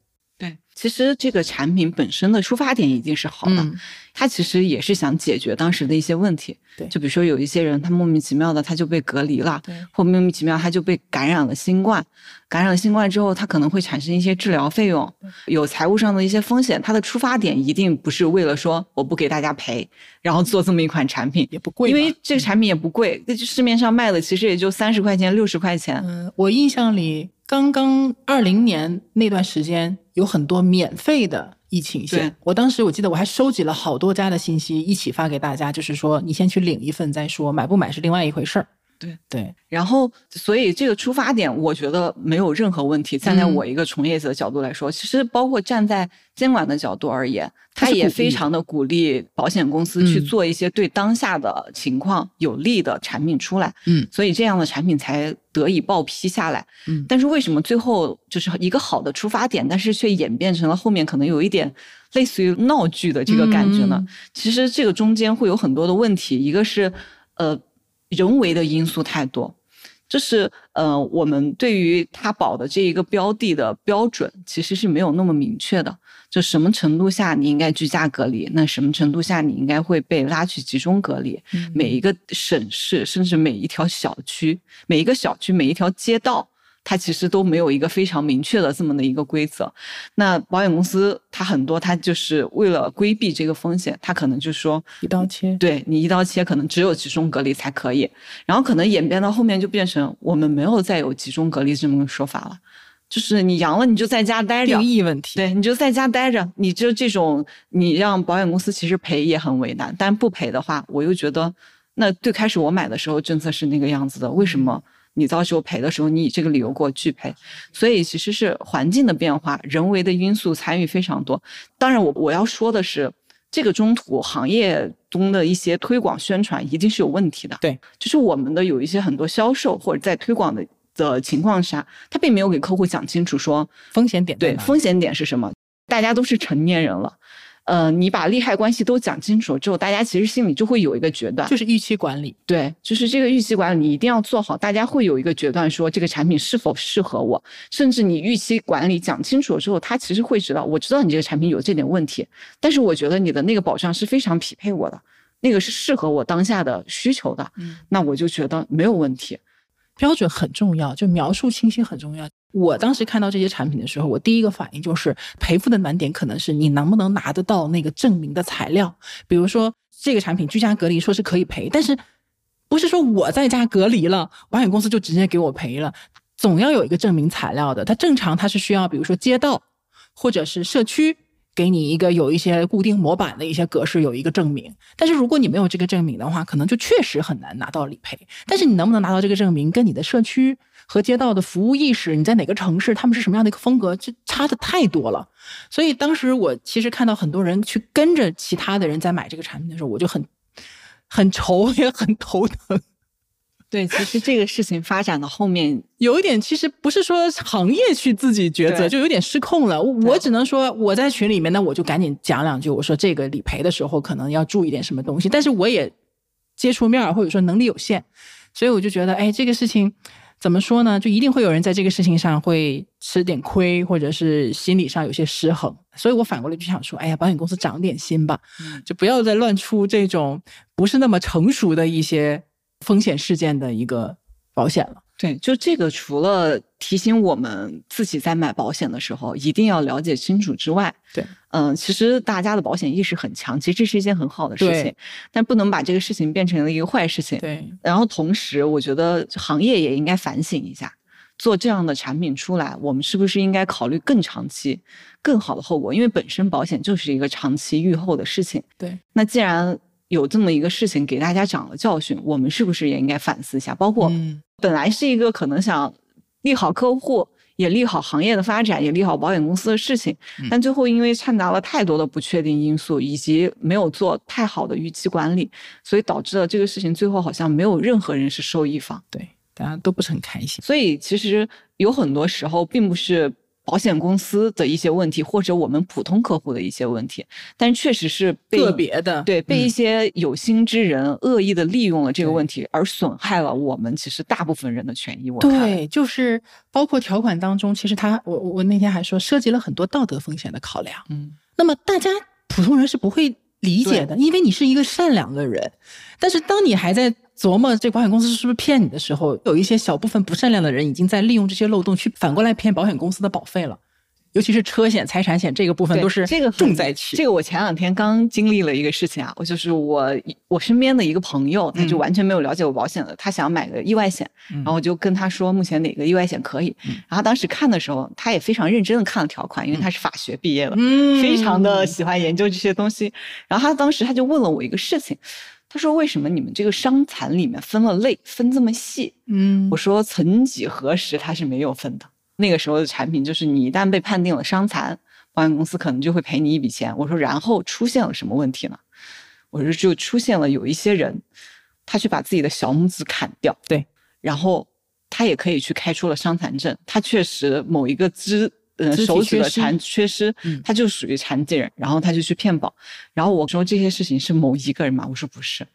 对，其实这个产品本身的出发点一定是好的，嗯它其实也是想解决当时的一些问题。对就比如说有一些人他莫名其妙的他就被隔离了，对或莫名其妙他就被感染了新冠，感染了新冠之后，他可能会产生一些治疗费用，有财务上的一些风险。它的出发点一定不是为了说我不给大家赔，然后做这么一款产品，也不贵，因为这个产品也不贵，那就市面上卖的其实也就三十块钱、六十块钱。嗯，我印象里刚刚二零年那段时间有很多免费的疫情险，我当时我记得我还收集了好多家的信息一起发给大家，就是说你先去领一份再说，买不买是另外一回事儿。对对，然后，所以这个出发点，我觉得没有任何问题。站在嗯我一个从业者的角度来说，其实包括站在监管的角度而言，他也非常的鼓励保险公司去嗯做一些对当下的情况有利的产品出来。嗯所以这样的产品才得以报批下来。嗯但是为什么最后就是一个好的出发点，但是却演变成了后面可能有一点类似于闹剧的这个感觉呢？嗯其实这个中间会有很多的问题，一个是呃人为的因素太多，这是呃我们对于它保的这一个标的的标准其实是没有那么明确的，就什么程度下你应该居家隔离，那什么程度下你应该会被拉去集中隔离，嗯每一个省市甚至每一条小区、每一个小区、每一条街道。它其实都没有一个非常明确的这么的一个规则，那保险公司它很多，它就是为了规避这个风险，它可能就说，一刀切。对你一刀切，可能只有集中隔离才可以，然后可能演变到后面就变成我们没有再有集中隔离这么个说法了，就是你阳了你就在家待着定，义问题，对，你就在家待着，你就这种，你让保险公司其实赔也很为难，但不赔的话，我又觉得，那最开始我买的时候政策是那个样子的，为什么你到时候赔的时候，你以这个理由给我拒赔？所以其实是环境的变化，人为的因素参与非常多。当然我，我要说的是，这个中途行业中的一些推广宣传一定是有问题的。对，就是我们的有一些很多销售或者在推广的的情况下，他并没有给客户讲清楚说。风险点对风险点是什么？大家都是成年人了，呃，你把利害关系都讲清楚之后，大家其实心里就会有一个决断。就是预期管理。对，就是这个预期管理，你一定要做好，大家会有一个决断，说这个产品是否适合我。甚至你预期管理讲清楚了之后，他其实会知道，我知道你这个产品有这点问题，但是我觉得你的那个保障是非常匹配我的。那个是适合我当下的需求的，嗯那我就觉得没有问题。标准很重要，就描述清晰很重要。我当时看到这些产品的时候，我第一个反应就是赔付的难点可能是你能不能拿得到那个证明的材料。比如说这个产品居家隔离说是可以赔，但是不是说我在家隔离了，保险公司就直接给我赔了，总要有一个证明材料的。它正常它是需要，比如说街道或者是社区。给你一个有一些固定模板的一些格式，有一个证明。但是如果你没有这个证明的话，可能就确实很难拿到理赔。但是你能不能拿到这个证明，跟你的社区和街道的服务意识，你在哪个城市，他们是什么样的一个风格，这差的太多了。所以当时我其实看到很多人去跟着其他的人在买这个产品的时候，我就很很愁，也很头疼。对，其实这个事情发展到后面，有一点其实不是说行业去自己抉择，就有点失控了。我只能说我在群里面，那我就赶紧讲两句，我说这个理赔的时候可能要注意点什么东西。但是我也接触面儿或者说能力有限，所以我就觉得，哎，这个事情怎么说呢？就一定会有人在这个事情上会吃点亏，或者是心理上有些失衡。所以我反过来就想说，哎呀，保险公司长点心吧，就不要再乱出这种不是那么成熟的一些风险事件的一个保险了。对，就这个除了提醒我们自己在买保险的时候一定要了解清楚之外，对，嗯，其实大家的保险意识很强，其实这是一件很好的事情对，但不能把这个事情变成了一个坏事情。对，然后同时，我觉得行业也应该反省一下，做这样的产品出来，我们是不是应该考虑更长期、更好的后果？因为本身保险就是一个长期预后的事情。对，那既然有这么一个事情给大家长了教训，我们是不是也应该反思一下？包括嗯本来是一个可能想利好客户。也利好行业的发展，也利好保险公司的事情，但最后因为掺杂了太多的不确定因素，以及没有做太好的预期管理，所以导致了这个事情最后好像没有任何人是受益方。对，大家都不是很开心。所以其实有很多时候并不是保险公司的一些问题，或者我们普通客户的一些问题，但确实是被个别的对被一嗯些有心之人恶意的利用了这个问题，而损害了我们其实大部分人的权益。我看对，就是包括条款当中，其实他我我我那天还说涉及了很多道德风险的考量。嗯，那么大家普通人是不会理解的，因为你是一个善良的人。但是当你还在琢磨这保险公司是不是骗你的时候，有一些小部分不善良的人已经在利用这些漏洞去反过来骗保险公司的保费了。尤其是车险、财产险这个部分都是这个重灾区。这个我前两天刚经历了一个事情啊，我就是我我身边的一个朋友，他就嗯完全没有了解过保险的，他想买个意外险，然后我就跟他说目前哪个意外险可以，嗯然后当时看的时候，他也非常认真的看了条款，因为他是法学毕业的，嗯非常的喜欢研究这些东西。然后他当时他就问了我一个事情，他说为什么你们这个伤残里面分了类分这么细？嗯我说曾几何时它是没有分的，那个时候的产品就是你一旦被判定了伤残，保险公司可能就会赔你一笔钱。我说然后出现了什么问题呢？我说就出现了有一些人，他去把自己的小拇指砍掉，对，然后他也可以去开出了伤残证，他确实某一个肢。呃，手指的残缺失嗯，他就属于残疾人，然后他就去骗保，然后我说这些事情是某一个人吗？我说不是，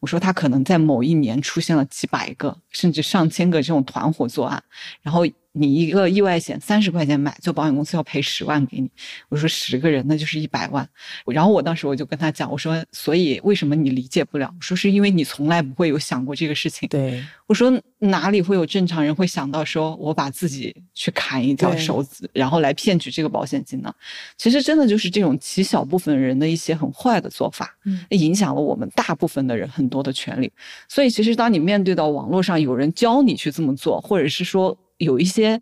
我说他可能在某一年出现了几百个甚至上千个这种团伙作案，然后你一个意外险三十块钱买，就保险公司要赔十万给你。我说十个人那就是一百万，然后我当时我就跟他讲，我说所以为什么你理解不了？我说是因为你从来不会有想过这个事情。对我说哪里会有正常人会想到说我把自己去砍一条手指，然后来骗取这个保险金呢？其实真的就是这种极小部分人的一些很坏的做法，嗯影响了我们大部分的人很多的权利。所以其实当你面对到网络上有人教你去这么做，或者是说有一些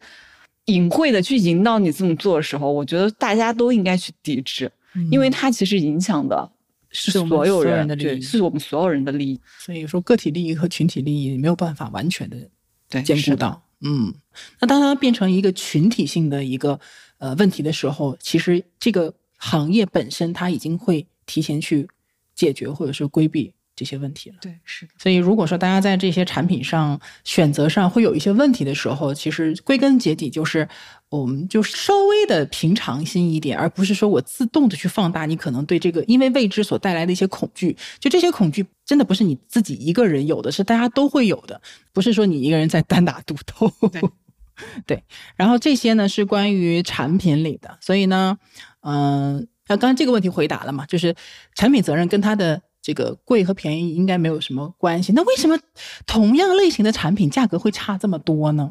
隐晦的去引导你这么做的时候，我觉得大家都应该去抵制，因为它其实影响的是所有人的利益是我们所有人的利益。所以说个体利益和群体利益没有办法完全的兼顾到。嗯，那当它变成一个群体性的一个呃问题的时候，其实这个行业本身它已经会提前去解决或者是规避这些问题了。对，是的。所以，如果说大家在这些产品上选择上会有一些问题的时候，其实归根结底就是我们就稍微的平常心一点，而不是说我自动的去放大你可能对这个因为未知所带来的一些恐惧。就这些恐惧真的不是你自己一个人有的，是大家都会有的，不是说你一个人在单打独斗。对 对，然后这些呢是关于产品里的，所以呢，嗯、那刚刚这个问题回答了嘛，就是产品责任跟它的这个贵和便宜应该没有什么关系。那为什么同样类型的产品价格会差这么多呢？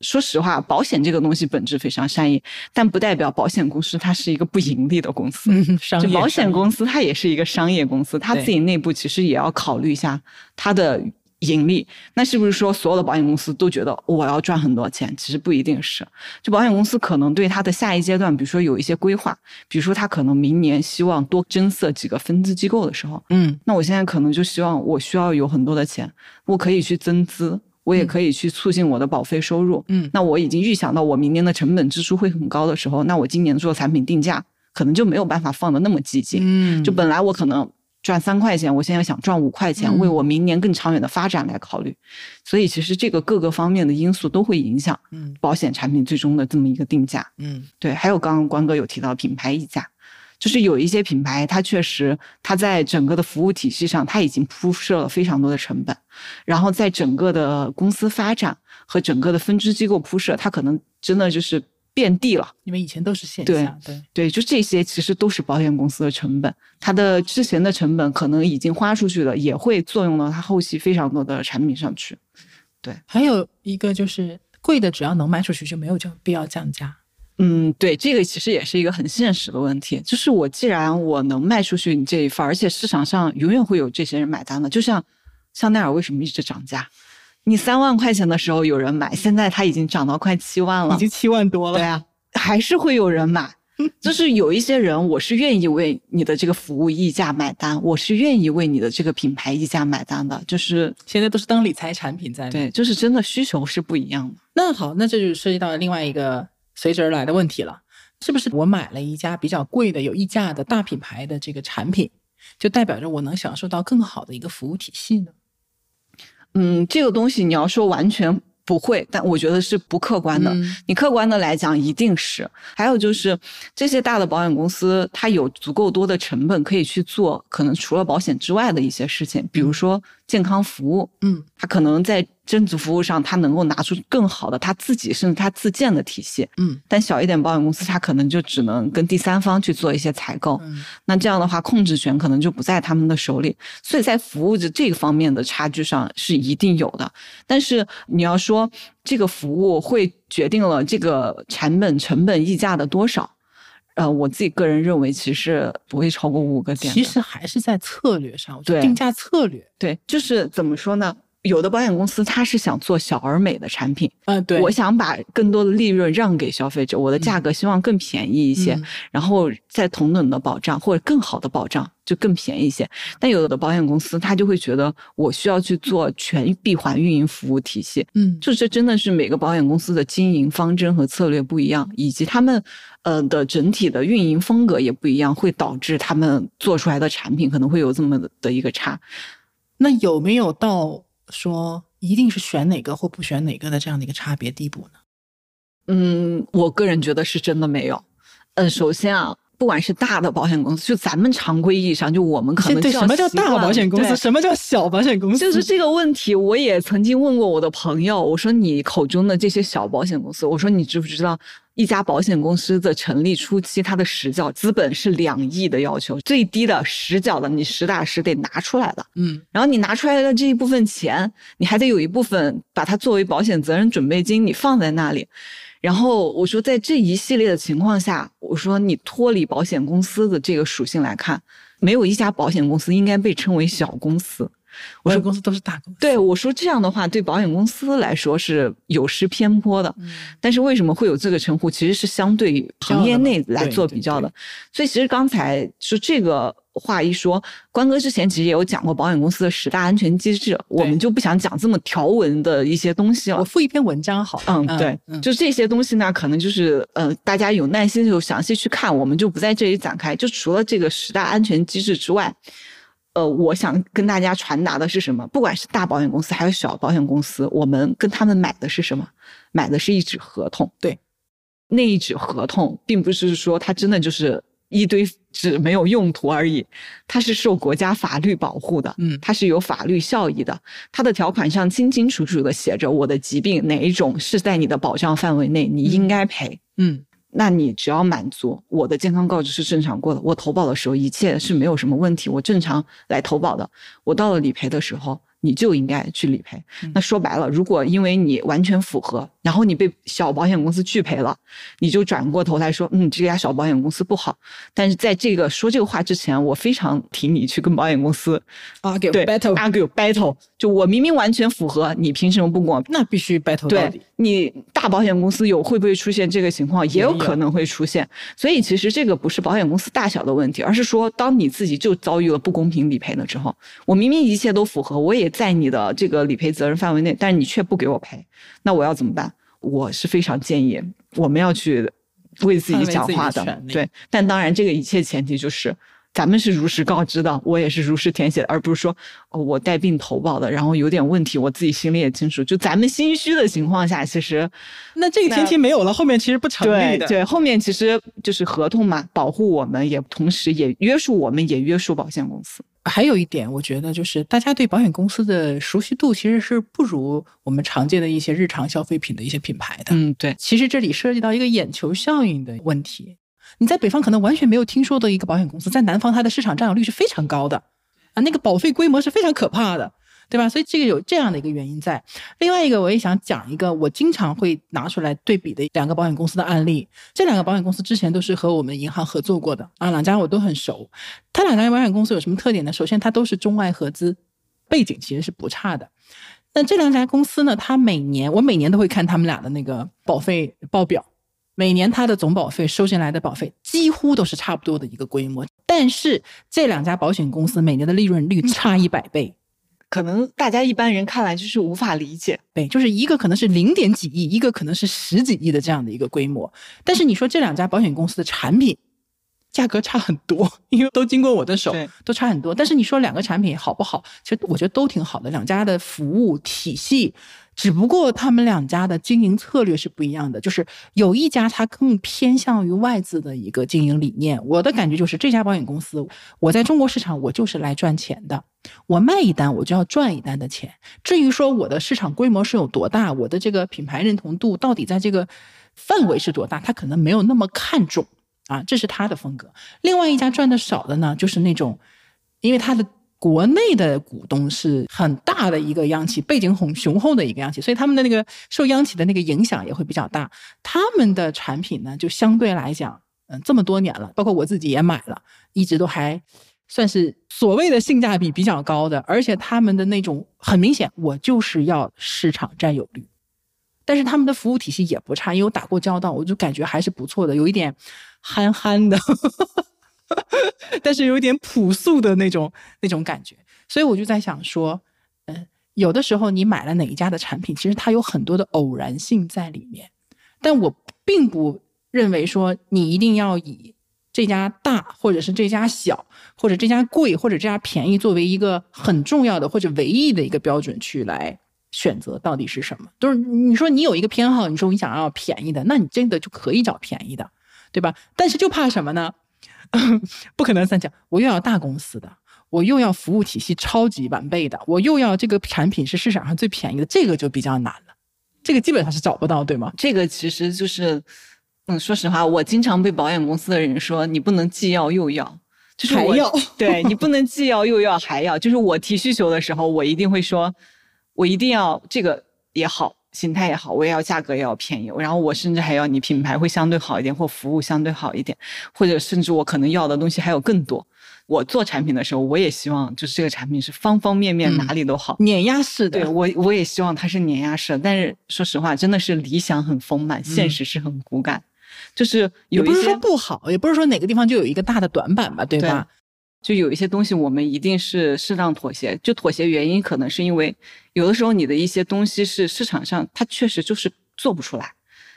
说实话，保险这个东西本质非常善意，但不代表保险公司它是一个不盈利的公司。嗯，商业就保险公司它也是一个商业公司，它自己内部其实也要考虑一下它的盈利。那是不是说所有的保险公司都觉得我要赚很多钱？其实不一定是。就保险公司可能对它的下一阶段，比如说有一些规划，比如说它可能明年希望多增设几个分支机构的时候，嗯那我现在可能就希望我需要有很多的钱，我可以去增资，我也可以去促进我的保费收入。嗯那我已经预想到我明年的成本支出会很高的时候，那我今年做产品定价可能就没有办法放的那么激进。嗯，就本来我可能赚三块钱，我现在想赚五块钱，嗯为我明年更长远的发展来考虑。所以其实这个各个方面的因素都会影响嗯保险产品最终的这么一个定价。嗯对，还有刚刚关哥有提到品牌溢价，就是有一些品牌，它确实它在整个的服务体系上，它已经铺设了非常多的成本，然后在整个的公司发展和整个的分支机构铺设，它可能真的就是遍地了。因为以前都是线对下，对，对，就这些其实都是保险公司的成本，它的之前的成本可能已经花出去了，也会作用到它后期非常多的产品上去。对还有一个就是贵的，只要能卖出去就没有就必要降价。嗯，对，这个其实也是一个很现实的问题，就是我既然我能卖出去你这一份儿，而且市场上永远会有这些人买单的，就像香奈儿为什么一直涨价？你三万块钱的时候有人买，现在它已经涨到快七万了，已经七万多了。对啊，还是会有人买。就是有一些人，我是愿意为你的这个服务溢价买单，我是愿意为你的这个品牌溢价买单的。就是现在都是当理财产品在卖。对，就是真的需求是不一样的。那好，那这就涉及到另外一个随之而来的问题了，是不是我买了一家比较贵的有溢价的大品牌的这个产品，就代表着我能享受到更好的一个服务体系呢？嗯，这个东西你要说完全不会，但我觉得是不客观的。嗯你客观的来讲，一定是。还有就是，这些大的保险公司，它有足够多的成本可以去做，可能除了保险之外的一些事情，比如说健康服务，嗯他可能在增值服务上，他能够拿出更好的他自己甚至他自建的体系。嗯但小一点保险公司，他可能就只能跟第三方去做一些采购。嗯那这样的话，控制权可能就不在他们的手里，所以在服务的这个方面的差距上是一定有的。但是你要说这个服务会决定了这个产本成本溢价的多少，呃，我自己个人认为其实不会超过五个点。其实还是在策略上，我觉得对定价策略。对，就是怎么说呢？有的保险公司它是想做小而美的产品，嗯，对，我想把更多的利润让给消费者，我的价格希望更便宜一些，嗯然后再同等的保障或者更好的保障就更便宜一些。但有的保险公司他就会觉得我需要去做全闭环运营服务体系，嗯就这真的是每个保险公司的经营方针和策略不一样，以及他们呃的整体的运营风格也不一样，会导致他们做出来的产品可能会有这么的一个差。那有没有到说一定是选哪个或不选哪个的这样的一个差别地步呢？嗯，我个人觉得是真的没有。嗯，首先啊，不管是大的保险公司，就咱们常规意义上，就我们可能对，什么叫大保险公司？什么叫小保险公司？就是这个问题，我也曾经问过我的朋友，我说你口中的这些小保险公司，我说你知不知道，一家保险公司的成立初期，它的实缴资本是两亿的要求，最低的实缴的你实打实得拿出来的。嗯然后你拿出来的这一部分钱，你还得有一部分把它作为保险责任准备金，你放在那里。然后我说，在这一系列的情况下，我说你脱离保险公司的这个属性来看，没有一家保险公司应该被称为小公司。保险公司都是大公司。对我说这样的话，对保险公司来说是有失偏颇的。嗯但是为什么会有这个称呼？其实是相对于行业内来做比较的。所以其实刚才说这个话一说，关哥之前其实也有讲过保险公司的十大安全机制，我们就不想讲这么条文的一些东西了。我附一篇文章好了。嗯，对，嗯就这些东西呢，可能就是呃，大家有耐心就详细去看，我们就不在这里展开。就除了这个十大安全机制之外，呃，我想跟大家传达的是什么？不管是大保险公司还是小保险公司，我们跟他们买的是什么？买的是一纸合同。对，那一纸合同，并不是说它真的就是一堆纸没有用途而已，它是受国家法律保护的，嗯它是有法律效益的。它的条款上清清楚楚的写着，我的疾病哪一种是在你的保障范围内，你应该赔。嗯那你只要满足我的健康告知是正常过的，我投保的时候一切是没有什么问题，我正常来投保的，我到了理赔的时候。你就应该去理赔。那说白了，如果因为你完全符合，然后你被小保险公司拒赔了，你就转过头来说，嗯，这家小保险公司不好。但是在这个说这个话之前，我非常提你去跟保险公司 argue 对 battle argue battle。就我明明完全符合，你凭什么不跟我？那必须 battle 到对底。你大保险公司有会不会出现这个情况，也有可能会出现。所以其实这个不是保险公司大小的问题，而是说当你自己就遭遇了不公平理赔了之后，我明明一切都符合，我也在你的这个理赔责任范围内，但是你却不给我赔，那我要怎么办？我是非常建议我们要去为自己讲话的对。但当然，这个一切前提就是。咱们是如实告知的，我也是如实填写的，而不是说哦我带病投保的，然后有点问题，我自己心里也清楚。就咱们心虚的情况下，其实那这个前提没有了，后面其实不成立的。对对，后面其实就是合同嘛，保护我们，也同时也约束我们，也约束保险公司。还有一点，我觉得就是大家对保险公司的熟悉度其实是不如我们常见的一些日常消费品的一些品牌的。嗯，对，其实这里涉及到一个眼球效应的问题。你在北方可能完全没有听说的一个保险公司，在南方它的市场占有率是非常高的啊，那个保费规模是非常可怕的，对吧？所以这个有这样的一个原因在。另外一个，我也想讲一个我经常会拿出来对比的两个保险公司的案例。这两个保险公司之前都是和我们银行合作过的啊，两家我都很熟。它两家保险公司有什么特点呢？首先，它都是中外合资，背景其实是不差的。那这两家公司呢，它每年我每年都会看他们俩的那个保费报表。每年它的总保费收进来的保费几乎都是差不多的一个规模，但是这两家保险公司每年的利润率差一百倍，可能大家一般人看来就是无法理解。对，就是一个可能是零点几亿，一个可能是十几亿的这样的一个规模。但是你说这两家保险公司的产品价格差很多，因为都经过我的手对，都差很多。但是你说两个产品好不好？其实我觉得都挺好的，两家的服务体系。只不过他们两家的经营策略是不一样的，就是有一家它更偏向于外资的一个经营理念。我的感觉就是这家保险公司，我在中国市场我就是来赚钱的，我卖一单我就要赚一单的钱。至于说我的市场规模是有多大，我的这个品牌认同度到底在这个范围是多大，他可能没有那么看重啊，这是他的风格。另外一家赚的少的呢，就是那种，因为他的。国内的股东是很大的一个央企，背景很雄厚的一个央企，所以他们的那个受央企的那个影响也会比较大。他们的产品呢，就相对来讲，嗯，这么多年了，包括我自己也买了，一直都还算是所谓的性价比比较高的，而且他们的那种很明显，我就是要市场占有率。但是他们的服务体系也不差，因为我打过交道，我就感觉还是不错的，有一点憨憨的。但是有点朴素的那种那种感觉，所以我就在想说，嗯，有的时候你买了哪一家的产品，其实它有很多的偶然性在里面，但我并不认为说你一定要以这家大，或者是这家小，或者这家贵，或者这家便宜作为一个很重要的或者唯一的一个标准去来选择到底是什么。都是你说你有一个偏好，你说你想要便宜的，那你真的就可以找便宜的，对吧？但是就怕什么呢？不可能三家，我又要大公司的，我又要服务体系超级完备的，我又要这个产品是市场上最便宜的，这个就比较难了。这个基本上是找不到，对吗？这个其实就是，嗯，说实话，我经常被保险公司的人说，你不能既要又要，就是我还要 对你不能既要又要还要。就是我提需求的时候，我一定会说，我一定要这个也好，形态也好，我也要价格也要便宜，然后我甚至还要你品牌会相对好一点，或服务相对好一点，或者甚至我可能要的东西还有更多。我做产品的时候，我也希望就是这个产品是方方面面嗯哪里都好。碾压式的，对我，我也希望它是碾压式的，但是说实话，真的是理想很丰满，现实是很骨感。就是有一些也不是说，不好，也不是说哪个地方就有一个大的短板吧，对吧？就有一些东西我们一定是适当妥协。就妥协原因可能是因为有的时候你的一些东西是市场上它确实就是做不出来，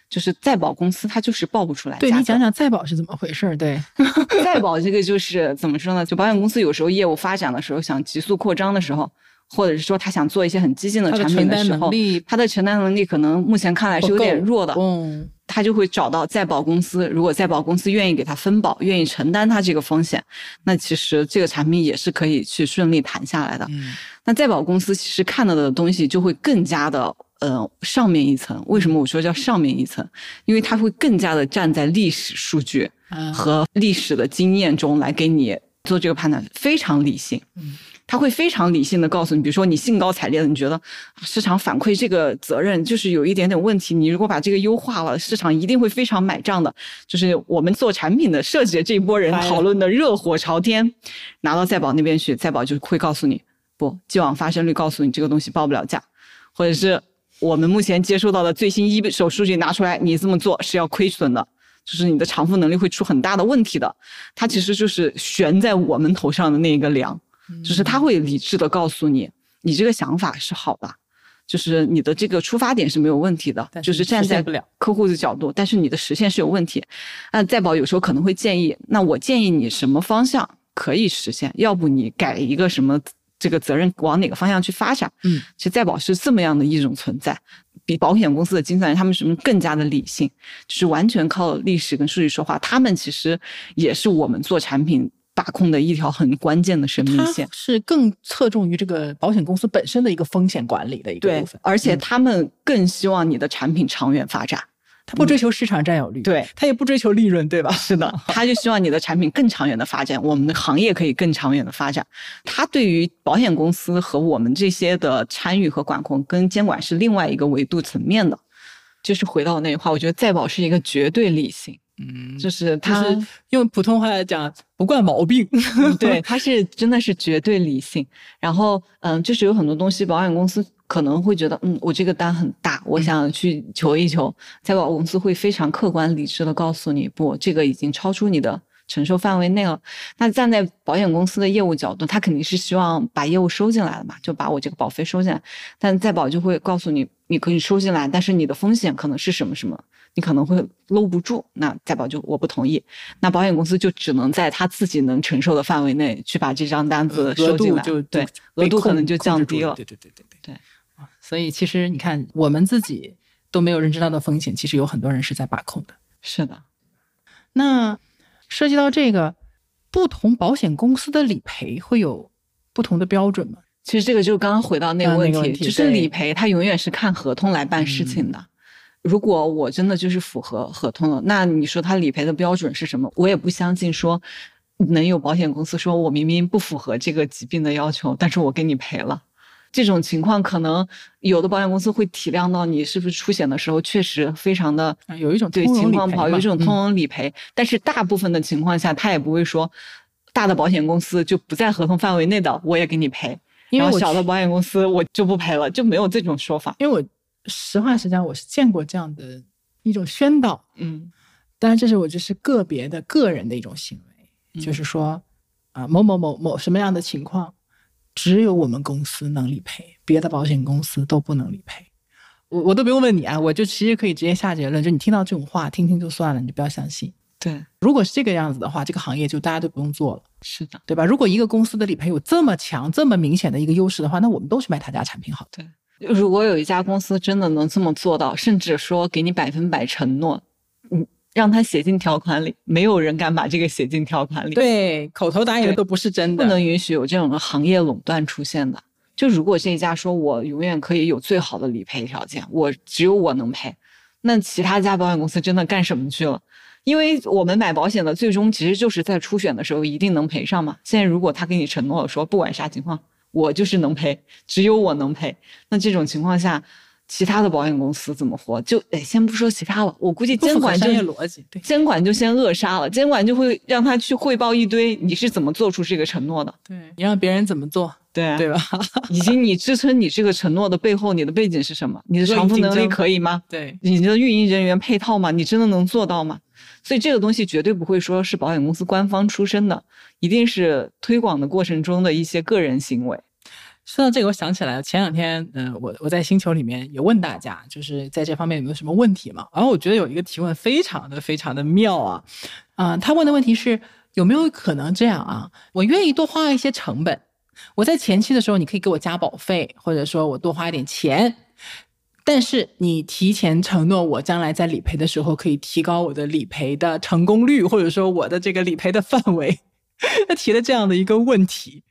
就是在保公司它就是报不出来。对你讲，讲再保是怎么回事儿？对，在保这个就是怎么说呢？就保险公司有时候业务发展的时候，想急速扩张的时候。或者是说他想做一些很激进的产品承担时候能，力他的承担能力可能目前看来是有点弱的，嗯，他就会找到在保公司，如果在保公司愿意给他分保，愿意承担他这个风险，那其实这个产品也是可以去顺利谈下来的。嗯那在保公司其实看到的东西就会更加的呃上面一层。为什么我说叫上面一层？因为它会更加的站在历史数据啊和历史的经验中来给你做这个判断，非常理性。嗯他会非常理性的告诉你，比如说你兴高采烈的，你觉得啊市场反馈这个责任就是有一点点问题，你如果把这个优化了，市场一定会非常买账的。就是我们做产品的设计的这一波人讨论的热火朝天，拿到在保那边去，在保就会告诉你，不，既往发生率告诉你这个东西报不了价，或者是我们目前接收到的最新一手数据拿出来，你这么做是要亏损的。就是你的偿付能力会出很大的问题的，它其实就是悬在我们头上的那一个梁，就是他会理智的告诉你，你这个想法是好的，就是你的这个出发点是没有问题的，就是站在客户的角度，但是你的实现是有问题。那再保有时候可能会建议，那我建议你什么方向可以实现，要不你改一个什么这个责任往哪个方向去发展。嗯，其实再保是这么样的一种存在，比保险公司的精算人他们什么更加的理性，就是完全靠历史跟数据说话。他们其实也是我们做产品把控的一条很关键的生命线。是更侧重于这个保险公司本身的一个风险管理的一个部分，，而且嗯他们更希望你的产品长远发展。他不追求市场占有率，对，他也不追求利润，对吧？是的，他就希望你的产品更长远的发展，我们的行业可以更长远的发展。他对于保险公司和我们这些的参与和管控跟监管是另外一个维度层面的。就是回到那句话，我觉得再保是一个绝对理性，嗯，就是就他是用普通话来讲，不惯毛病。对，他是真的是绝对理性。然后，嗯，就是有很多东西，保险公司可能会觉得，嗯，我这个单很大，我想去求一求，在保公司会非常客观理智的告诉你，不，这个已经超出你的承受范围内了。那站在保险公司的业务角度，他肯定是希望把业务收进来了嘛，就把我这个保费收进来。但再保就会告诉你，你可以收进来，但是你的风险可能是什么什么。你可能会搂不住，那再保就我不同意，那保险公司就只能在他自己能承受的范围内去把这张单子收进来，度就对额度可能就降低了。对对对对对对所以其实你看，我们自己都没有认知到的风险，其实有很多人是在把控的。是的，那涉及到这个，不同保险公司的理赔会有不同的标准吗？其实这个就刚刚回到那个问题，就是理赔它永远是看合同来办事情的。如果我真的就是符合合同了，那你说他理赔的标准是什么？我也不相信说能有保险公司说我明明不符合这个疾病的要求，但是我给你赔了。这种情况可能有的保险公司会体谅到你是不是出险的时候确实非常的啊有一种对情况不好，有一种通嗯融理赔，但是大部分的情况下他也不会说大的保险公司就不在合同范围内的我也给你赔，因为我小的保险公司我就不赔了，就没有这种说法。因为我实话实讲，我是见过这样的一种宣导，嗯。当然这是我就是个别的个人的一种行为，就是说啊某某某某什么样的情况，只有我们公司能理赔，别的保险公司都不能理赔。我我都不用问你啊，我就其实可以直接下结论，就你听到这种话，听听就算了，你就不要相信。对，如果是这个样子的话，这个行业就大家都不用做了，是的，对吧？如果一个公司的理赔有这么强、这么明显的一个优势的话，那我们都去买他家产品好了。对。如果有一家公司真的能这么做到，甚至说给你百分百承诺，嗯，让他写进条款里，没有人敢把这个写进条款里。对，口头答应的都不是真的，不能允许有这种行业垄断出现的。就如果这一家说我永远可以有最好的理赔条件，我只有我能赔，那其他家保险公司真的干什么去了？因为我们买保险的最终其实就是在初选的时候一定能赔上嘛。现在如果他给你承诺了说不管啥情况，我就是能赔，只有我能赔，那这种情况下，其他的保险公司怎么活？就哎，先不说其他了，我估计监管就商业逻辑。对监管就先扼杀了，监管就会让他去汇报一堆你是怎么做出这个承诺的，对，你让别人怎么做，对啊对吧？以及你支撑你这个承诺的背后，你 的背景是什么？你的偿付能力可以吗？对，你的运营人员配套吗？你真的能做到吗？所以这个东西绝对不会说是保险公司官方出身的，一定是推广的过程中的一些个人行为。说到这个，我想起来，前两天，嗯、我我在星球里面有问大家，就是在这方面有没有什么问题嘛？然后我觉得有一个提问非常的非常的妙啊，啊、他问的问题是有没有可能这样啊？我愿意多花一些成本，我在前期的时候你可以给我加保费，或者说我多花一点钱，但是你提前承诺我将来在理赔的时候可以提高我的理赔的成功率，或者说我的这个理赔的范围，他提了这样的一个问题。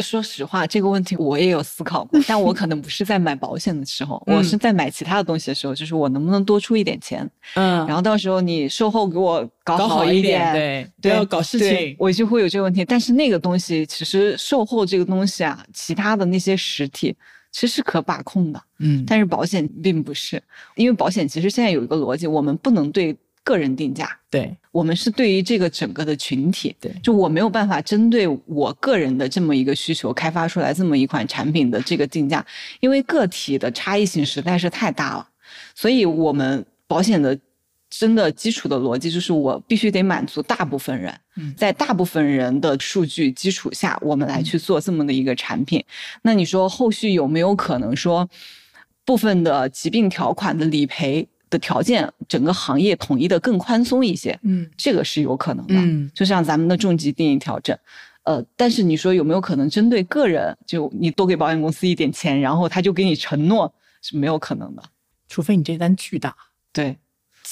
说实话，这个问题我也有思考过，但我可能不是在买保险的时候，嗯我是在买其他的东西的时候，就是我能不能多出一点钱，嗯然后到时候你售后给我搞搞好一点，对，不对，要搞事情。我就会有这个问题。但是那个东西，其实售后这个东西啊，其他的那些实体其实是可把控的，嗯，但是保险并不是，因为保险其实现在有一个逻辑，我们不能对个人定价，对我们是对于这个整个的群体，对。就我没有办法针对我个人的这么一个需求开发出来这么一款产品的这个定价，因为个体的差异性实在是太大了，所以我们保险的真的基础的逻辑就是我必须得满足大部分人，嗯。在大部分人的数据基础下，我们来去做这么的一个产品。那你说后续有没有可能说部分的疾病条款的理赔的条件，整个行业统一的更宽松一些？嗯这个是有可能的，嗯就像咱们的重疾定义调整，呃，但是你说有没有可能针对个人，就你多给保险公司一点钱，然后他就给你承诺，是没有可能的。除非你这单巨大，对，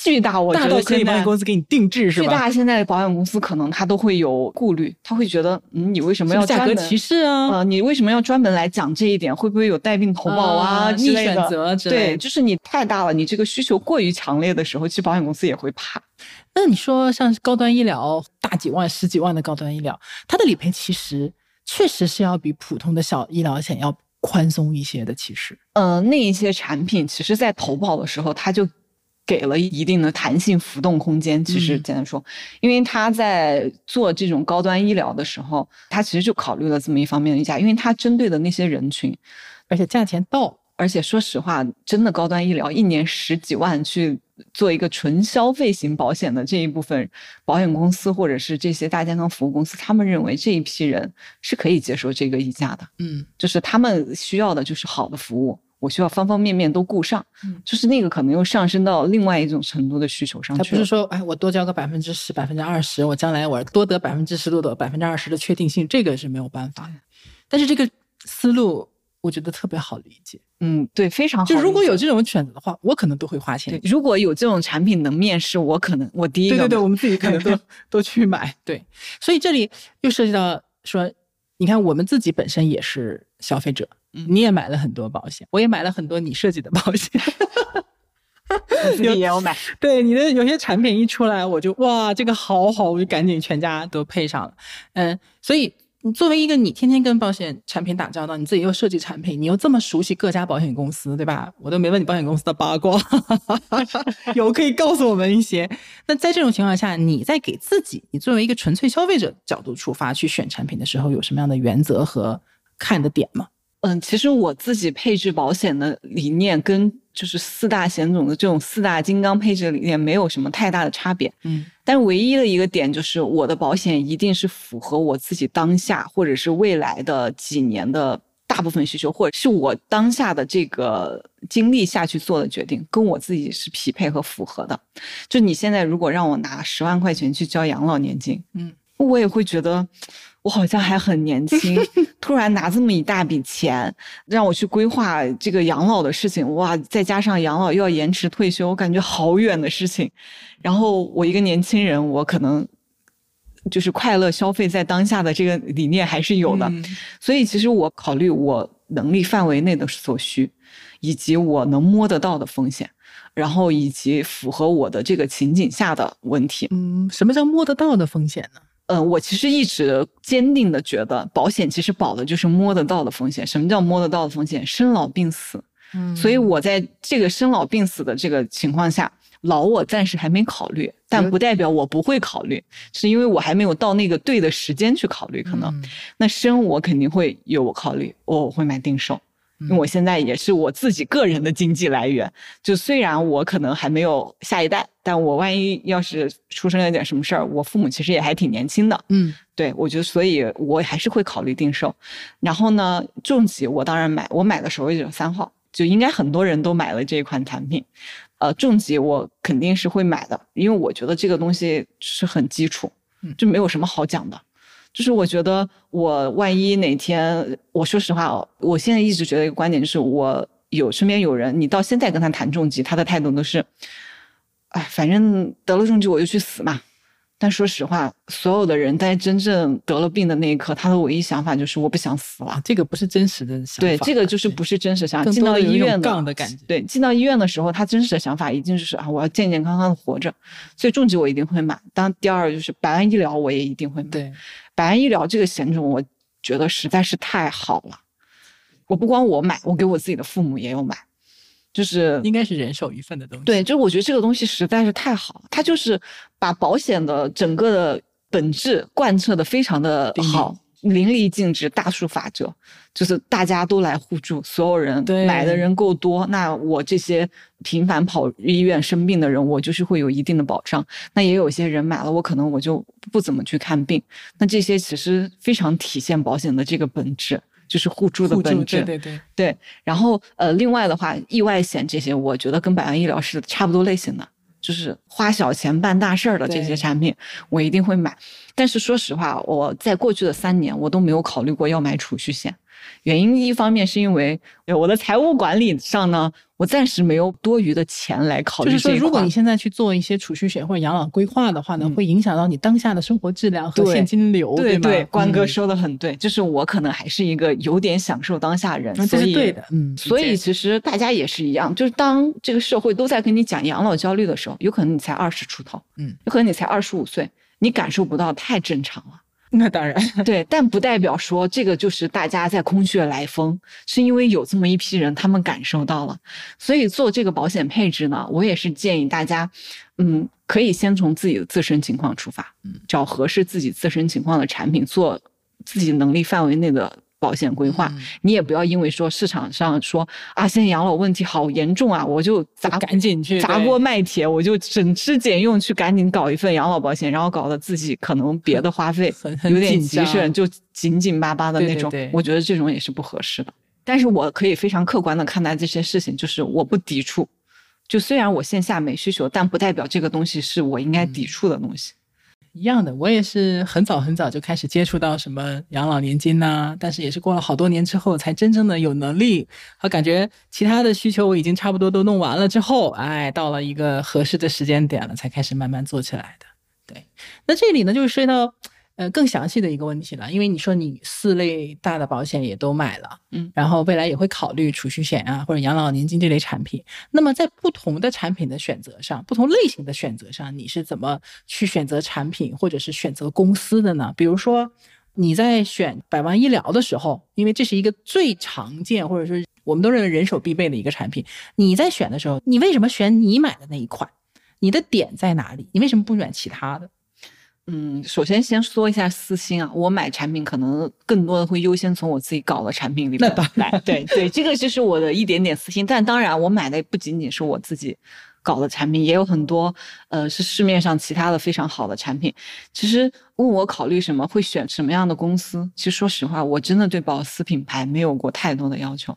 巨大，我觉大到可以保险公司给你定制是吧？巨大，现在保险公司可能他都会有顾虑，他会觉得，嗯，你为什么要价格歧视啊？呃，你为什么要专门来讲这一点？会不会有带病投保啊啊逆选择之类对，就是你太大了，你这个需求过于强烈的时候，其实保险公司也会怕。那你说像高端医疗，大几万、十几万的高端医疗，它的理赔其实确实是要比普通的小医疗险要宽松一些的。其实，呃，那一些产品其实在投保的时候，它就给了一定的弹性浮动空间。其实嗯简单说，因为他在做这种高端医疗的时候，他其实就考虑了这么一方面的溢价，因为他针对的那些人群，而且价钱到，而且说实话，真的高端医疗一年十几万去做一个纯消费型保险的这一部分保险公司或者是这些大健康服务公司，他们认为这一批人是可以接受这个溢价的。嗯就是他们需要的就是好的服务，我需要方方面面都顾上，嗯就是那个可能又上升到另外一种程度的需求上去了。它不是说，哎，我多交个百分之十、百分之二十，我将来我多得百分之十、多得百分之二十的确定性，这个是没有办法的。但是这个思路，我觉得特别好理解。嗯，对，非常好。就如果有这种选择的话，我可能都会花钱对，。如果有这种产品能面试，我可能我第一个对对对，我们自己可能都 都去买。对，所以这里又涉及到说，你看我们自己本身也是消费者，嗯你也买了很多保险，我也买了很多你设计的保险。我自己也有买。对你的有些产品一出来，我就哇，这个好好，我就赶紧全家都配上了。嗯，所以你作为一个你天天跟保险产品打交道，你自己又设计产品，你又这么熟悉各家保险公司，对吧？我都没问你保险公司的八卦，有可以告诉我们一些。那在这种情况下，你在给自己，你作为一个纯粹消费者角度出发去选产品的时候，有什么样的原则和看的点吗？嗯，其实我自己配置保险的理念跟就是四大险种的这种四大金刚配置理念没有什么太大的差别。嗯但唯一的一个点就是，我的保险一定是符合我自己当下或者是未来的几年的大部分需求，或者是我当下的这个经历下去做的决定，跟我自己是匹配和符合的。就你现在如果让我拿十万块钱去交养老年金，嗯，我也会觉得我好像还很年 轻，突然拿这么一大笔钱让我去规划这个养老的事情，哇，再加上养老又要延迟退休，我感觉好远的事情。然后我一个年轻人，我可能就是快乐消费在当下的这个理念还是有的，嗯所以其实我考虑我能力范围内的所需，以及我能摸得到的风险，然后以及符合我的这个情景下的问题。嗯，什么叫摸得到的风险呢？嗯，我其实一直坚定的觉得，保险其实保的就是摸得到的风险。什么叫摸得到的风险？生老病死。嗯所以我在这个生老病死的这个情况下，老我暂时还没考虑，但不代表我不会考虑，是因为我还没有到那个对的时间去考虑。可能、嗯那生我肯定会有我考虑，我会买定寿。因为我现在也是我自己个人的经济来源，就虽然我可能还没有下一代，但我万一要是出生了点什么事儿，我父母其实也还挺年轻的，嗯对，我觉得，所以我还是会考虑定寿。然后呢，重疾我当然买，我买的时候也有三号，就应该很多人都买了这一款产品。呃，重疾我肯定是会买的，因为我觉得这个东西是很基础嗯，就没有什么好讲的。就是我觉得我万一哪天，我说实话哦，我现在一直觉得一个观点就是，我有身边有人，你到现在跟他谈重疾，他的态度都是，哎，反正得了重疾我就去死嘛。但说实话，所有的人在真正得了病的那一刻，他的唯一想法就是我不想死了。啊，这个不是真实的想法。对，这个就是不是真实想法。进到医院杠的感觉对，进到医院的时候，他真实的想法一定就是啊，我要健健康康的活着。所以重疾我一定会买。当第二就是百万医疗，我也一定会买。对，百万医疗这个险种，我觉得实在是太好了。我不光我买，我给我自己的父母也有买，就是应该是人手一份的东西。对，就是我觉得这个东西实在是太好了，它就是把保险的整个的本质贯彻的非常的好，淋漓尽致，大数法则，就是大家都来互助，所有人对买的人够多，那我这些频繁跑医院生病的人，我就是会有一定的保障。那也有些人买了，我可能我就不怎么去看病，那这些其实非常体现保险的这个本质。就是互助的本质，对对对，对，然后呃，另外的话，意外险这些，我觉得跟百万医疗是差不多类型的，就是花小钱办大事儿的这些产品，我一定会买。但是说实话，我在过去的三年，我都没有考虑过要买储蓄险。原因一方面是因为呃我的财务管理上呢，我暂时没有多余的钱来考虑就是说，如果你现在去做一些储蓄险或者养老规划的话呢，嗯会影响到你当下的生活质量和现金流，吗？对对，关哥嗯说的很对，就是我可能还是一个有点享受当下人，对的，嗯，所以其实大家也是一样，就是当这个社会都在跟你讲养老焦虑的时候，有可能你才二十出头，嗯，有可能你才二十五岁，你感受不到太正常了。那当然，对，但不代表说这个就是大家在空穴来风，是因为有这么一批人，他们感受到了，所以做这个保险配置呢，我也是建议大家，嗯，可以先从自己的自身情况出发，嗯，找合适自己自身情况的产品，做自己能力范围内的保险规划。嗯你也不要因为说市场上说啊，现在养老问题好严重啊，我就砸赶紧去砸锅卖铁，我就省吃俭用去赶紧搞一份养老保险，然后搞得自己可能别的花费有点急事，就紧紧巴巴的那种。对对对我觉得这种也是不合适的。但是我可以非常客观的看待这些事情，就是我不抵触。就虽然我线下没需求，但不代表这个东西是我应该抵触的东西。一样的，我也是很早很早就开始接触到什么养老年金呐、但是也是过了好多年之后，才真正的有能力和感觉其他的需求我已经差不多都弄完了之后，哎，到了一个合适的时间点了，才开始慢慢做起来的。对，那这里呢，就是说到呃更详细的一个问题了，因为你说你四类大的保险也都买了，嗯然后未来也会考虑储蓄险啊或者养老年金这类产品。那么在不同的产品的选择上，不同类型的选择上，你是怎么去选择产品或者是选择公司的呢？比如说你在选百万医疗的时候，因为这是一个最常见或者说我们都认为人手必备的一个产品，你在选的时候，你为什么选你买的那一款？你的点在哪里？你为什么不选其他的？嗯，首先先说一下私心啊，我买产品可能更多的会优先从我自己搞的产品里面来。对对，这个就是我的一点点私心。但当然，我买的不仅仅是我自己搞的产品，也有很多呃是市面上其他的非常好的产品。其实问我考虑什么，会选什么样的公司，其实说实话，我真的对保司品牌没有过太多的要求。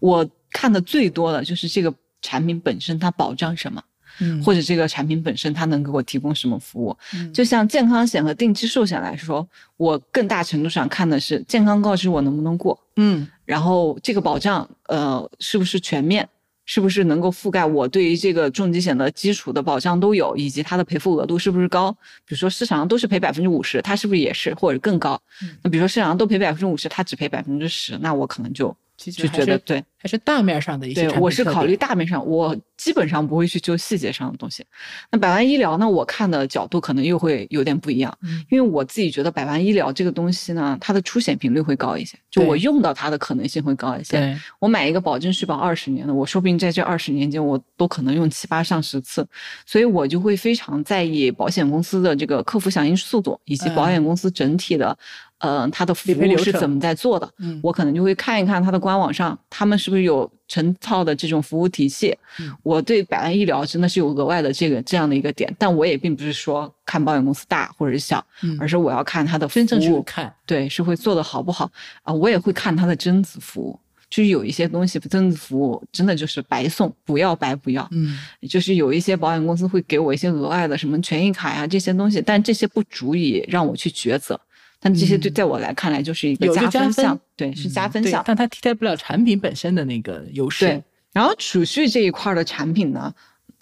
我看的最多的就是这个产品本身它保障什么。嗯或者这个产品本身它能给我提供什么服务。嗯就像健康险和定期寿险来说，我更大程度上看的是健康告知我能不能过，嗯然后这个保障呃是不是全面，是不是能够覆盖我对于这个重疾险的基础的保障都有，以及它的赔付额度是不是高？比如说市场上都是赔百分之五十，它是不是也是或者更高？嗯那比如说市场上都赔百分之五十，它只赔百分之十，那我可能就就觉得对。还是大面上的一些我是考虑大面上，我基本上不会去揪细节上的东西。那百万医疗呢，我看的角度可能又会有点不一样，嗯因为我自己觉得百万医疗这个东西呢，它的出险频率会高一些，就我用到它的可能性会高一些。对我买一个保证续保二十年的，我说不定在这二十年间，我都可能用七八上十次，所以我就会非常在意保险公司的这个客服响应速度，以及保险公司整体的，呃，它的服务是怎么在做的。嗯我可能就会看一看它的官网上，他们是不是有成套的这种服务体系。嗯我对百万医疗真的是有额外的这个这样的一个点，但我也并不是说看保险公司大或者是小，嗯而是我要看它的服真正去务，看，对，是会做的好不好啊、我也会看它的增值服务。就是有一些东西增值服务真的就是白送，不要白不要。嗯就是有一些保险公司会给我一些额外的什么权益卡呀、这些东西，但这些不足以让我去抉择。但这些对嗯在我来看来就是一个加分分项，对，是加分项。对但它替代不了产品本身的那个优势。对，然后储蓄这一块儿的产品呢，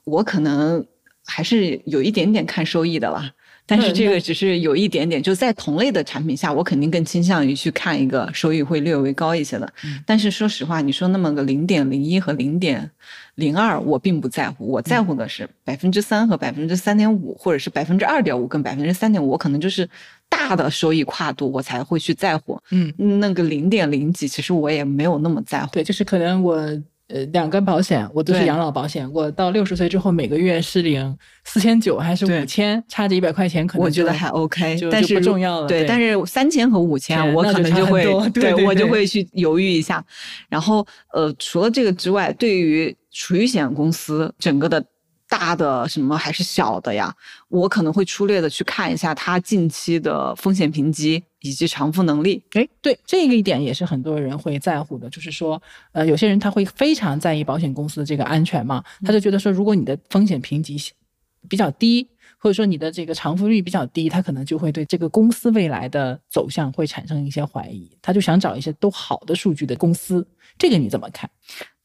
我可能还是有一点点看收益的啦。但是这个只是有一点点，就在同类的产品下，我肯定更倾向于去看一个收益会略微高一些的。嗯但是说实话，你说那么个零点零一和零点零二，我并不在乎，我在乎的是百分之三和百分之三点五，或者是百分之二点五跟百分之三点五，我可能就是大的收益跨度，我才会去在乎。嗯，那个零点零几，其实我也没有那么在乎。对，就是可能我呃两根保险，我都是养老保险，我到六十岁之后每个月是领四千九还是对五千，差这一百块钱，可能我觉得还 OK，但是不重要了。对，但是三千和五千，我可能就会对我就会去犹豫一下。然后呃，除了这个之外，对于储蓄险公司整个的大的什么还是小的呀，我可能会粗略的去看一下它近期的风险评级以及偿付能力。哎，对，这个一点也是很多人会在乎的，就是说，呃，有些人他会非常在意保险公司的这个安全嘛，他就觉得说，如果你的风险评级比较低，或者说你的这个偿付率比较低，他可能就会对这个公司未来的走向会产生一些怀疑，他就想找一些都好的数据的公司，这个你怎么看？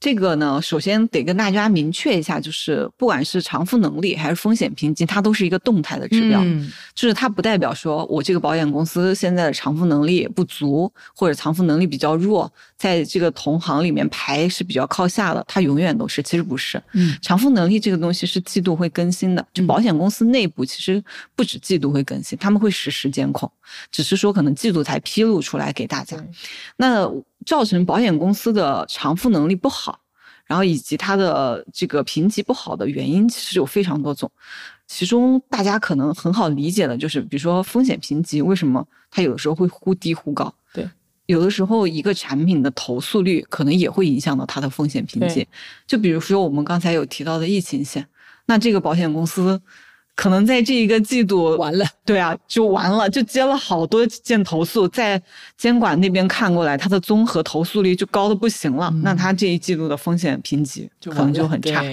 这个呢，首先得跟大家明确一下，就是不管是偿付能力还是风险评级，它都是一个动态的指标。嗯就是它不代表说我这个保险公司现在的偿付能力不足，或者偿付能力比较弱，在这个同行里面排是比较靠下的，它永远都是，其实不是。嗯偿付能力这个东西是季度会更新的，就嗯保险公司内部其实不止季度会更新，他们会实时监控，只是说可能季度才披露出来给大家对。那造成保险公司的偿付能力不好，然后以及它的这个评级不好的原因，其实有非常多种。其中大家可能很好理解的就是，比如说风险评级，为什么它有的时候会忽低忽高？对，有的时候一个产品的投诉率可能也会影响到它的风险评级。就比如说我们刚才有提到的疫情险，那这个保险公司可能在这一个季度完了，对啊，就完了，就接了好多件投诉，在监管那边看过来，它的综合投诉率就高的不行了。嗯。那它这一季度的风险评级可能就很差。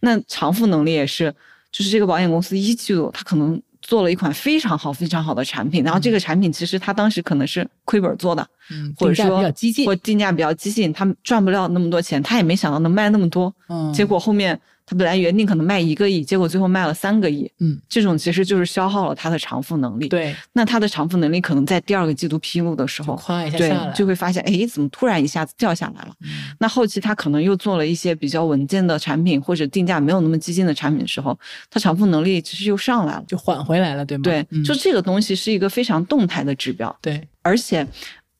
那偿付能力也是，就是这个保险公司一季度它可能做了一款非常好、非常好的产品，然后这个产品其实它当时可能是亏本做的，嗯，或者说比较激进，或定价比较激进，他们赚不了那么多钱，他也没想到能卖那么多，嗯，结果后面他本来原定可能卖一个亿，结果最后卖了三个亿，嗯，这种其实就是消耗了他的偿付能力。，对，那他的偿付能力可能在第二个季度披露的时候，一下对，就会发现，哎，怎么突然一下子掉下来了？嗯那后期他可能又做了一些比较稳健的产品，或者定价没有那么激进的产品的时候，他偿付能力其实又上来了。就缓回来了，对吗？对，嗯就这个东西是一个非常动态的指标，对，而且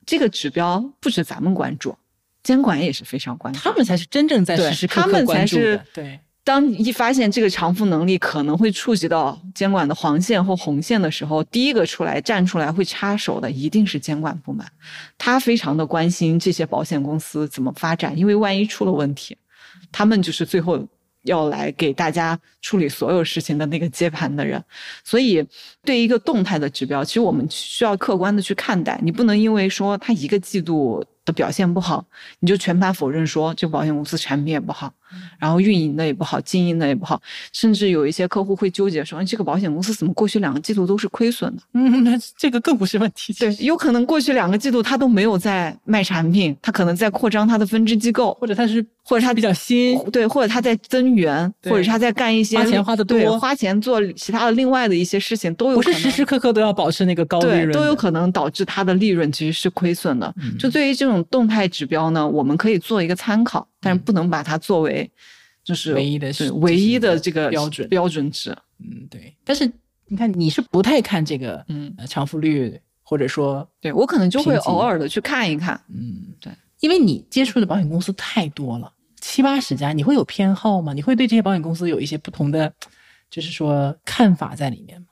这个指标不止咱们关注，监管也是非常关注。他们才是真正在实时时刻刻他们才关注的是，对，当一发现这个偿付能力可能会触及到监管的黄线或红线的时候，第一个出来站出来会插手的一定是监管部门，他非常的关心这些保险公司怎么发展，因为万一出了问题，他们就是最后要来给大家处理所有事情的那个接盘的人。所以，对一个动态的指标，其实我们需要客观的去看待，你不能因为说他一个季度的表现不好，你就全盘否认说这保险公司产品也不好，然后运营的也不好，经营的也不好，甚至有一些客户会纠结说，哎这个保险公司怎么过去两个季度都是亏损的？嗯，那这个更不是问题，对，有可能过去两个季度他都没有在卖产品，他可能在扩张他的分支机构，或者他是或者他比较新，对，或者他在增援，或者是他在干一些花钱花的多对花钱做其他的另外的一些事情，都有不可能是时时刻刻都要保持那个高利润的，都有可能导致他的利润其实是亏损的。嗯就对于这种动态指标呢，我们可以做一个参考，但是不能把它作为就是唯一的是唯一的这个标准标准值。嗯，对。但是你看，你是不太看这个嗯，呃偿付率，或者说对我可能就会偶尔的去看一看。嗯，对，因为你接触的保险公司太多了，七八十家，你会有偏好吗？你会对这些保险公司有一些不同的，就是说看法在里面吗？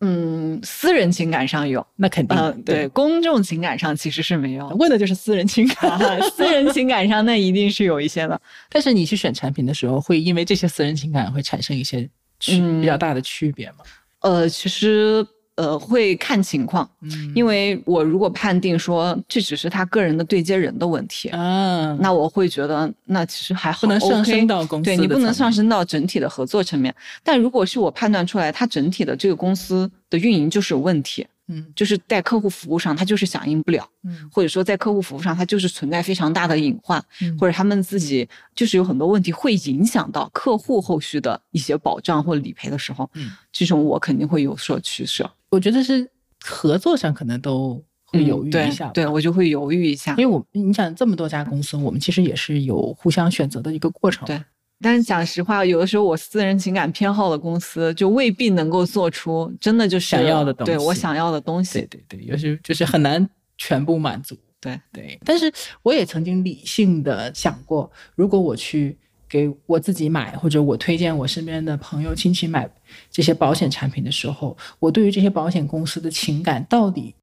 嗯，私人情感上有，那肯定，嗯，对，，公众情感上其实是没有。问的就是私人情感。私人情感上那一定是有一些的。但是你去选产品的时候，会因为这些私人情感会产生一些区、嗯比较大的区别吗？呃，其实呃会看情况，嗯因为我如果判定说这只是他个人的对接人的问题，嗯，那我会觉得那其实还好，不能上升到公司对你不能上升到整体的合作层面。但如果是我判断出来，他整体的这个公司的运营就是有问题，嗯。就是在客户服务上他就是响应不了，嗯。或者说在客户服务上他就是存在非常大的隐患，嗯。或者他们自己就是有很多问题会影响到客户后续的一些保障或理赔的时候，嗯，这种我肯定会有所取舍，我觉得是合作上可能都会犹豫一下吧、对我就会犹豫一下。因。为我你想这么多家公司，我们其实也是有互相选择的一个过程。对但是讲实话，有的时候我私人情感偏好的公司就未必能够做出真的就是想要的东西对我想要的东西。对对对，有时就是很难全部满足。对对，但是我也曾经理性的想过，如果我去给我自己买，或者我推荐我身边的朋友亲戚买这些保险产品的时候，我对于这些保险公司的情感到底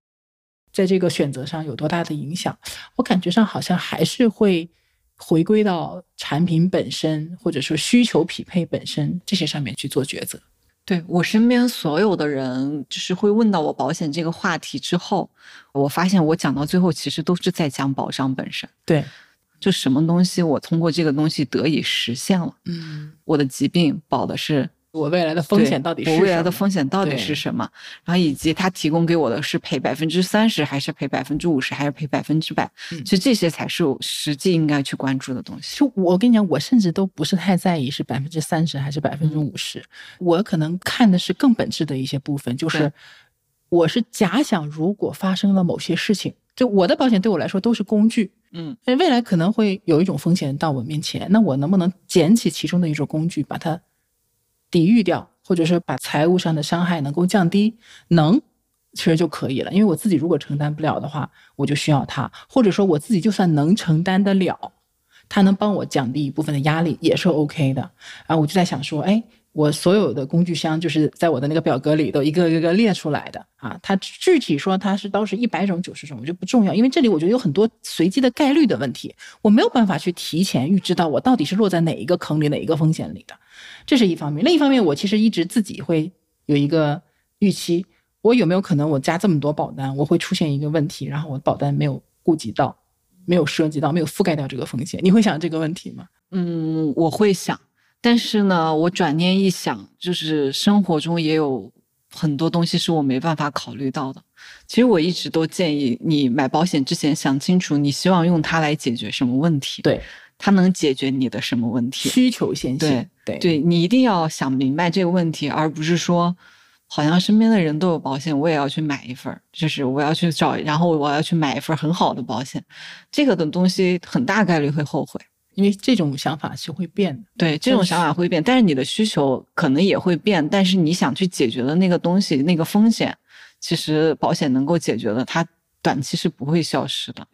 在这个选择上有多大的影响？我感觉上好像还是会回归到产品本身，或者说需求匹配本身这些上面去做抉择。对我身边所有的人，就是会问到我保险这个话题之后，我发现我讲到最后其实都是在讲保障本身，对，就什么东西我通过这个东西得以实现了，嗯，我的疾病保的是我未来的风险到底是我未来的风险到底是什么？然后以及他提供给我的是赔百分之三十，还是赔百分之五十，还是赔百分之百？嗯其实这些才是我实际应该去关注的东西。就我跟你讲，我甚至都不是太在意是百分之三十还是百分之五十，我可能看的是更本质的一些部分，就是我是假想如果发生了某些事情，就我的保险对我来说都是工具，嗯，呃未来可能会有一种风险到我面前，那我能不能捡起其中的一种工具，把它抵御掉，或者是把财务上的伤害能够降低，能。其实就可以了，因为我自己如果承担不了的话，我就需要他，或者说我自己就算能承担得了，他能帮我降低一部分的压力，也是 OK 的。啊我就在想说，哎，我所有的工具箱就是在我的那个表格里都一个一个列出来的啊。它具体说它是都是一百种、九十种，我觉得不重要，因为这里我觉得有很多随机的概率的问题，我没有办法去提前预知到我到底是落在哪一个坑里、哪一个风险里的，这是一方面。另一方面，我其实一直自己会有一个预期，我有没有可能我加这么多保单，我会出现一个问题，然后我保单没有顾及到。没有涉及到，没有覆盖掉这个风险，你会想这个问题吗？嗯，我会想，但是呢，我转念一想，就是生活中也有很多东西是我没办法考虑到的。其实我一直都建议你买保险之前想清楚，你希望用它来解决什么问题，对，它能解决你的什么问题。需求先行，对对对你一定要想明白这个问题，而不是说，好像身边的人都有保险，我也要去买一份儿，就是我要去找，然后我要去买一份很好的保险，这个的东西很大概率会后悔。因为这种想法是会变的。对，这种想法会变，但是你的需求可能也会变，但是你想去解决的那个东西，那个风险，其实保险能够解决的，它短期是不会消失的。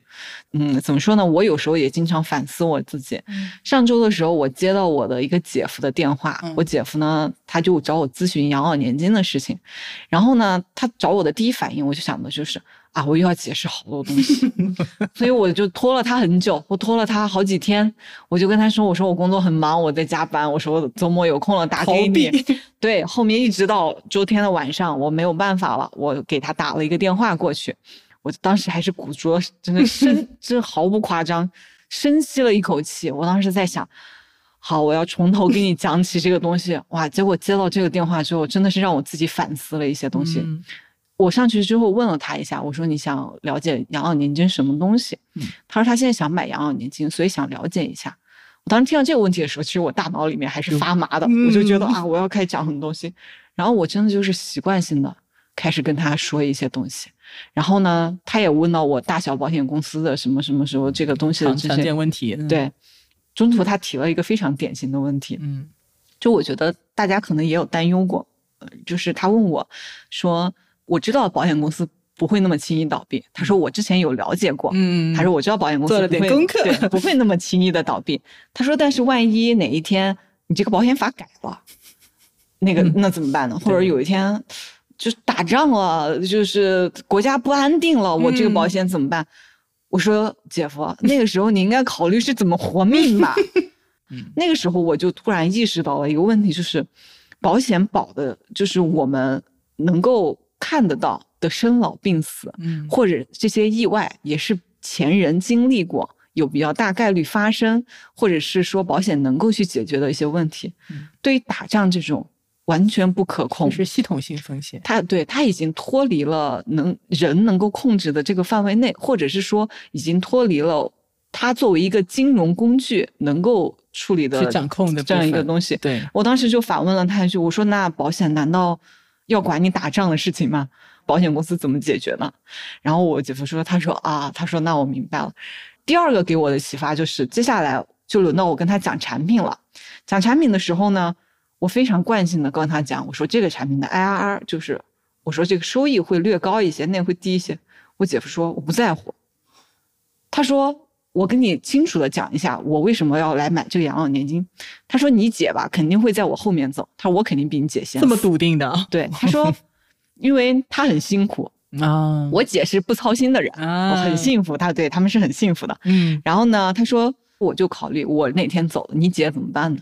嗯，怎么说呢？我有时候也经常反思我自己。上周的时候，我接到我的一个姐夫的电话，嗯我姐夫呢，他就找我咨询养老年金的事情，然后呢，他找我的第一反应，我就想的就是啊，我又要解释好多东西，所以我就拖了他很久，我拖了他好几天，我就跟他说，我说我工作很忙，我在加班，我说我周末有空了打给你。对，后面一直到周天的晚上，我没有办法了，我给他打了一个电话过去，我当时还是鼓足了，真的深，真毫不夸张，深吸了一口气。我当时在想，好，我要从头给你讲起这个东西。哇，结果接到这个电话之后，真的是让我自己反思了一些东西。嗯我上去之后问了他一下，我说你想了解养老年金什么东西？嗯他说他现在想买养老年金，所以想了解一下。我当时听到这个问题的时候，其实我大脑里面还是发麻的，嗯我就觉得啊，我要开始讲很多东西。然后我真的就是习惯性的开始跟他说一些东西。然后呢，他也问到我大小保险公司的什么什么时候这个东西的常见问题，嗯，对。中途他提了一个非常典型的问题，嗯就我觉得大家可能也有担忧过，呃就是他问我说，我知道保险公司不会那么轻易倒闭。他说我之前有了解过，嗯，他说我知道保险公司做了点功课对，不会那么轻易的倒闭。他说，但是万一哪一天你这个保险法改了，那个嗯那怎么办呢？或者有一天就是打仗了，就是国家不安定了，我这个保嗯险怎么办？我说姐夫，那个时候你应该考虑是怎么活命吧。嗯那个时候我就突然意识到了一个问题，就是保险保的就是我们能够看得到的生老病死，嗯或者这些意外也是前人经历过，有比较大概率发生，或者是说保险能够去解决的一些问题。嗯对于打仗这种完全不可控，是系统性风险。它对它已经脱离了能人能够控制的这个范围内，或者是说已经脱离了它作为一个金融工具能够处理的掌控的这样一个东西。对我当时就反问了他一句：“我说那保险难道要管你打仗的事情吗？保险公司怎么解决呢？”然后我姐夫说：“他说啊，他说那我明白了。”第二个给我的启发就是，接下来就轮到我跟他讲产品了。讲产品的时候呢。我非常惯性的跟他讲，我说这个产品的 IRR 就是，我说这个收益会略高一些，那会低一些。我姐夫说我不在乎，他说我跟你清楚的讲一下，我为什么要来买这个养老年金。他说你姐吧肯定会在我后面走，他说我肯定比你姐先。这么笃定的？对，他说，因为他很辛苦啊，我姐是不操心的人啊，很幸福，他对他们是很幸福的。嗯，然后呢，他说我就考虑我哪天走了，你姐怎么办呢？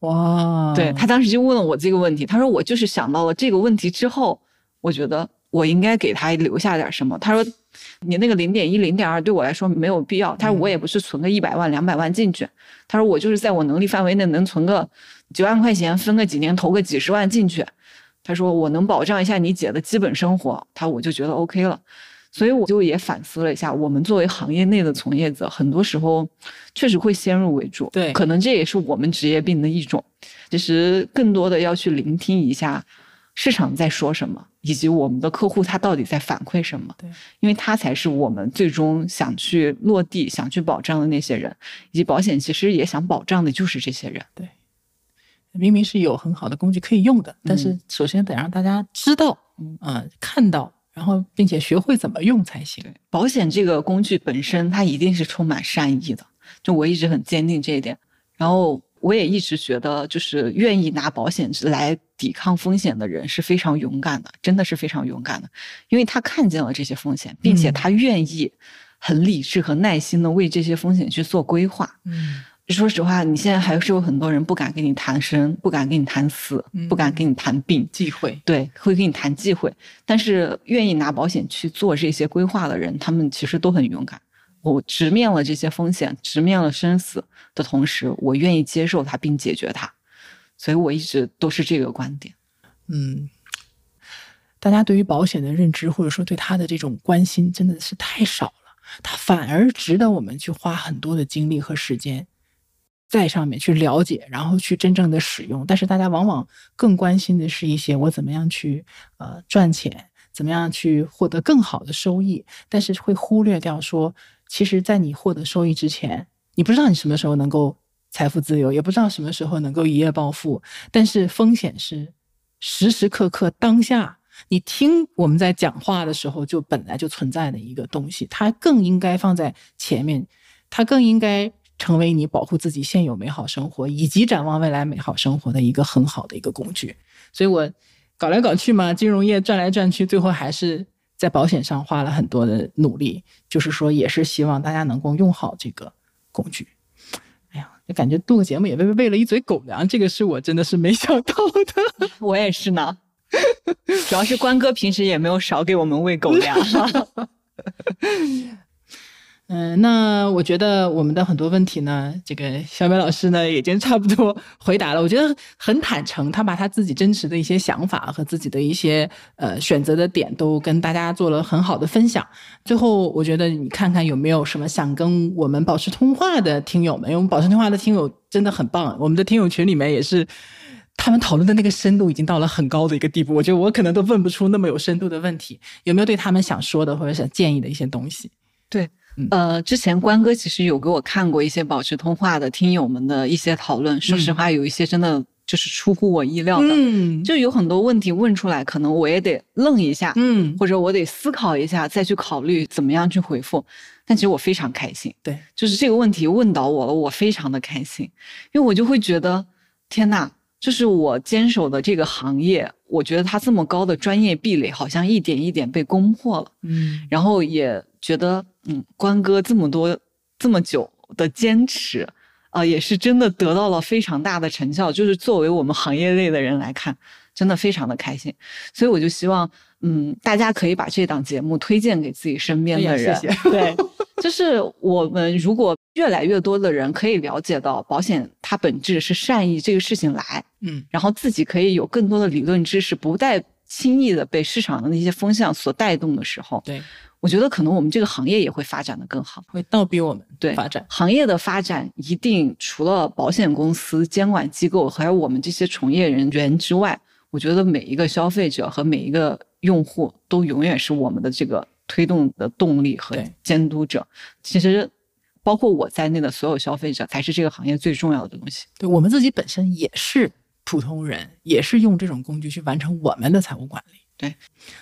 哇，对他当时就问了我这个问题，他说我就是想到了这个问题之后，我觉得我应该给他留下点什么。他说你那个零点一、零点二对我来说没有必要。他说我也不是存个一百万、两百万进去。他说我就是在我能力范围内能存个几万块钱，分个几年投个几十万进去。他说我能保障一下你姐的基本生活，他我就觉得 OK 了。所以我就也反思了一下，我们作为行业内的从业者，很多时候确实会先入为主。对，可能这也是我们职业病的一种。其实更多的要去聆听一下市场在说什么，以及我们的客户他到底在反馈什么。对，因为他才是我们最终想去落地、想去保障的那些人，以及保险其实也想保障的就是这些人。对，明明是有很好的工具可以用的，但是首先得让大家知道，嗯，看到。然后，并且学会怎么用才行。保险这个工具本身，它一定是充满善意的。就我一直很坚定这一点。然后，我也一直觉得，就是愿意拿保险来抵抗风险的人是非常勇敢的，真的是非常勇敢的，因为他看见了这些风险，并且他愿意很理智和耐心的为这些风险去做规划。嗯。说实话，你现在还是有很多人不敢跟你谈生，不敢跟你谈死，不敢跟你谈病，忌讳。对，会跟你谈忌讳。但是愿意拿保险去做这些规划的人，他们其实都很勇敢。我直面了这些风险，直面了生死的同时，我愿意接受它并解决它。所以我一直都是这个观点。嗯，大家对于保险的认知，或者说对它的这种关心，真的是太少了。它反而值得我们去花很多的精力和时间。在上面去了解，然后去真正的使用，但是大家往往更关心的是一些我怎么样去呃赚钱，怎么样去获得更好的收益，但是会忽略掉说，其实，在你获得收益之前，你不知道你什么时候能够财富自由，也不知道什么时候能够一夜暴富，但是风险是时时刻刻当下，你听我们在讲话的时候就本来就存在的一个东西，它更应该放在前面，它更应该。成为你保护自己现有美好生活以及展望未来美好生活的一个很好的一个工具，所以我搞来搞去嘛，金融业转来转去，最后还是在保险上花了很多的努力，就是说也是希望大家能够用好这个工具。哎呀，就感觉录个节目也为喂了一嘴狗粮，这个是我真的是没想到的。我也是呢，主要是关哥平时也没有少给我们喂狗粮。嗯，那我觉得我们的很多问题呢，这个小美老师呢已经差不多 回答了。我觉得很坦诚，他把他自己真实的一些想法和自己的一些呃选择的点都跟大家做了很好的分享。最后，我觉得你看看有没有什么想跟我们保持通话的听友们，因为我们保持通话的听友真的很棒，我们的听友群里面也是，他们讨论的那个深度已经到了很高的一个地步。我觉得我可能都问不出那么有深度的问题，有没有对他们想说的或者想建议的一些东西？对。呃，之前关哥其实有给我看过一些保持通话的听友们的一些讨论，说实话，有一些真的就是出乎我意料的，嗯，就有很多问题问出来，可能我也得愣一下，嗯，或者我得思考一下，再去考虑怎么样去回复。但其实我非常开心，对，就是这个问题问倒我了，我非常的开心，因为我就会觉得，天呐，就是我坚守的这个行业，我觉得它这么高的专业壁垒，好像一点一点被攻破了，嗯，然后也觉得。嗯，关哥这么多这么久的坚持，啊，也是真的得到了非常大的成效。就是作为我们行业内的人来看，真的非常的开心。所以我就希望，嗯，大家可以把这档节目推荐给自己身边的人。谢谢对，就是我们如果越来越多的人可以了解到保险它本质是善意这个事情来，嗯然后自己可以有更多的理论知识，不带轻易的被市场的那些风向所带动的时候，对，我觉得可能我们这个行业也会发展的更好。会倒逼我们对发展。行业的发展一定除了保险公司、监管机构还有我们这些从业人员之外，我觉得每一个消费者和每一个用户都永远是我们的这个推动的动力和监督者。其实，包括我在内的所有消费者才是这个行业最重要的东西。对我们自己本身也是普通人，也是用这种工具去完成我们的财务管理。对，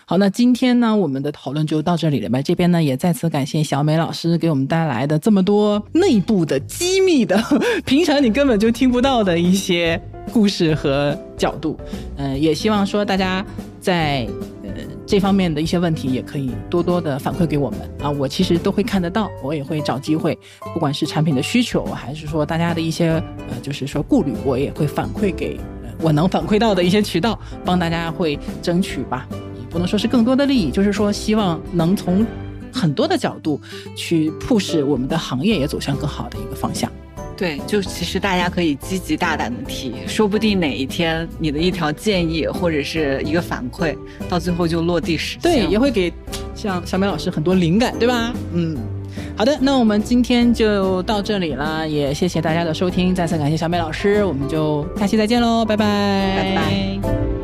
好，那今天呢，我们的讨论就到这里了吧？这边呢，也再次感谢小美老师给我们带来的这么多内部的机密的，平常你根本就听不到的一些故事和角度。嗯、也希望说大家在呃这方面的一些问题，也可以多多的反馈给我们啊，我其实都会看得到，我也会找机会，不管是产品的需求，还是说大家的一些呃，就是说顾虑，我也会反馈给。呃我能反馈到的一些渠道，帮大家会争取吧，也不能说是更多的利益，就是说希望能从很多的角度去 push 我们的行业也走向更好的一个方向。对，就其实大家可以积极大胆的提，说不定哪一天你的一条建议或者是一个反馈，到最后就落地实现对，也会给像小美老师很多灵感，对吧？嗯，好的，那我们今天就到这里了，也谢谢大家的收听，再次感谢小美老师，我们就下期再见喽，拜拜，拜拜。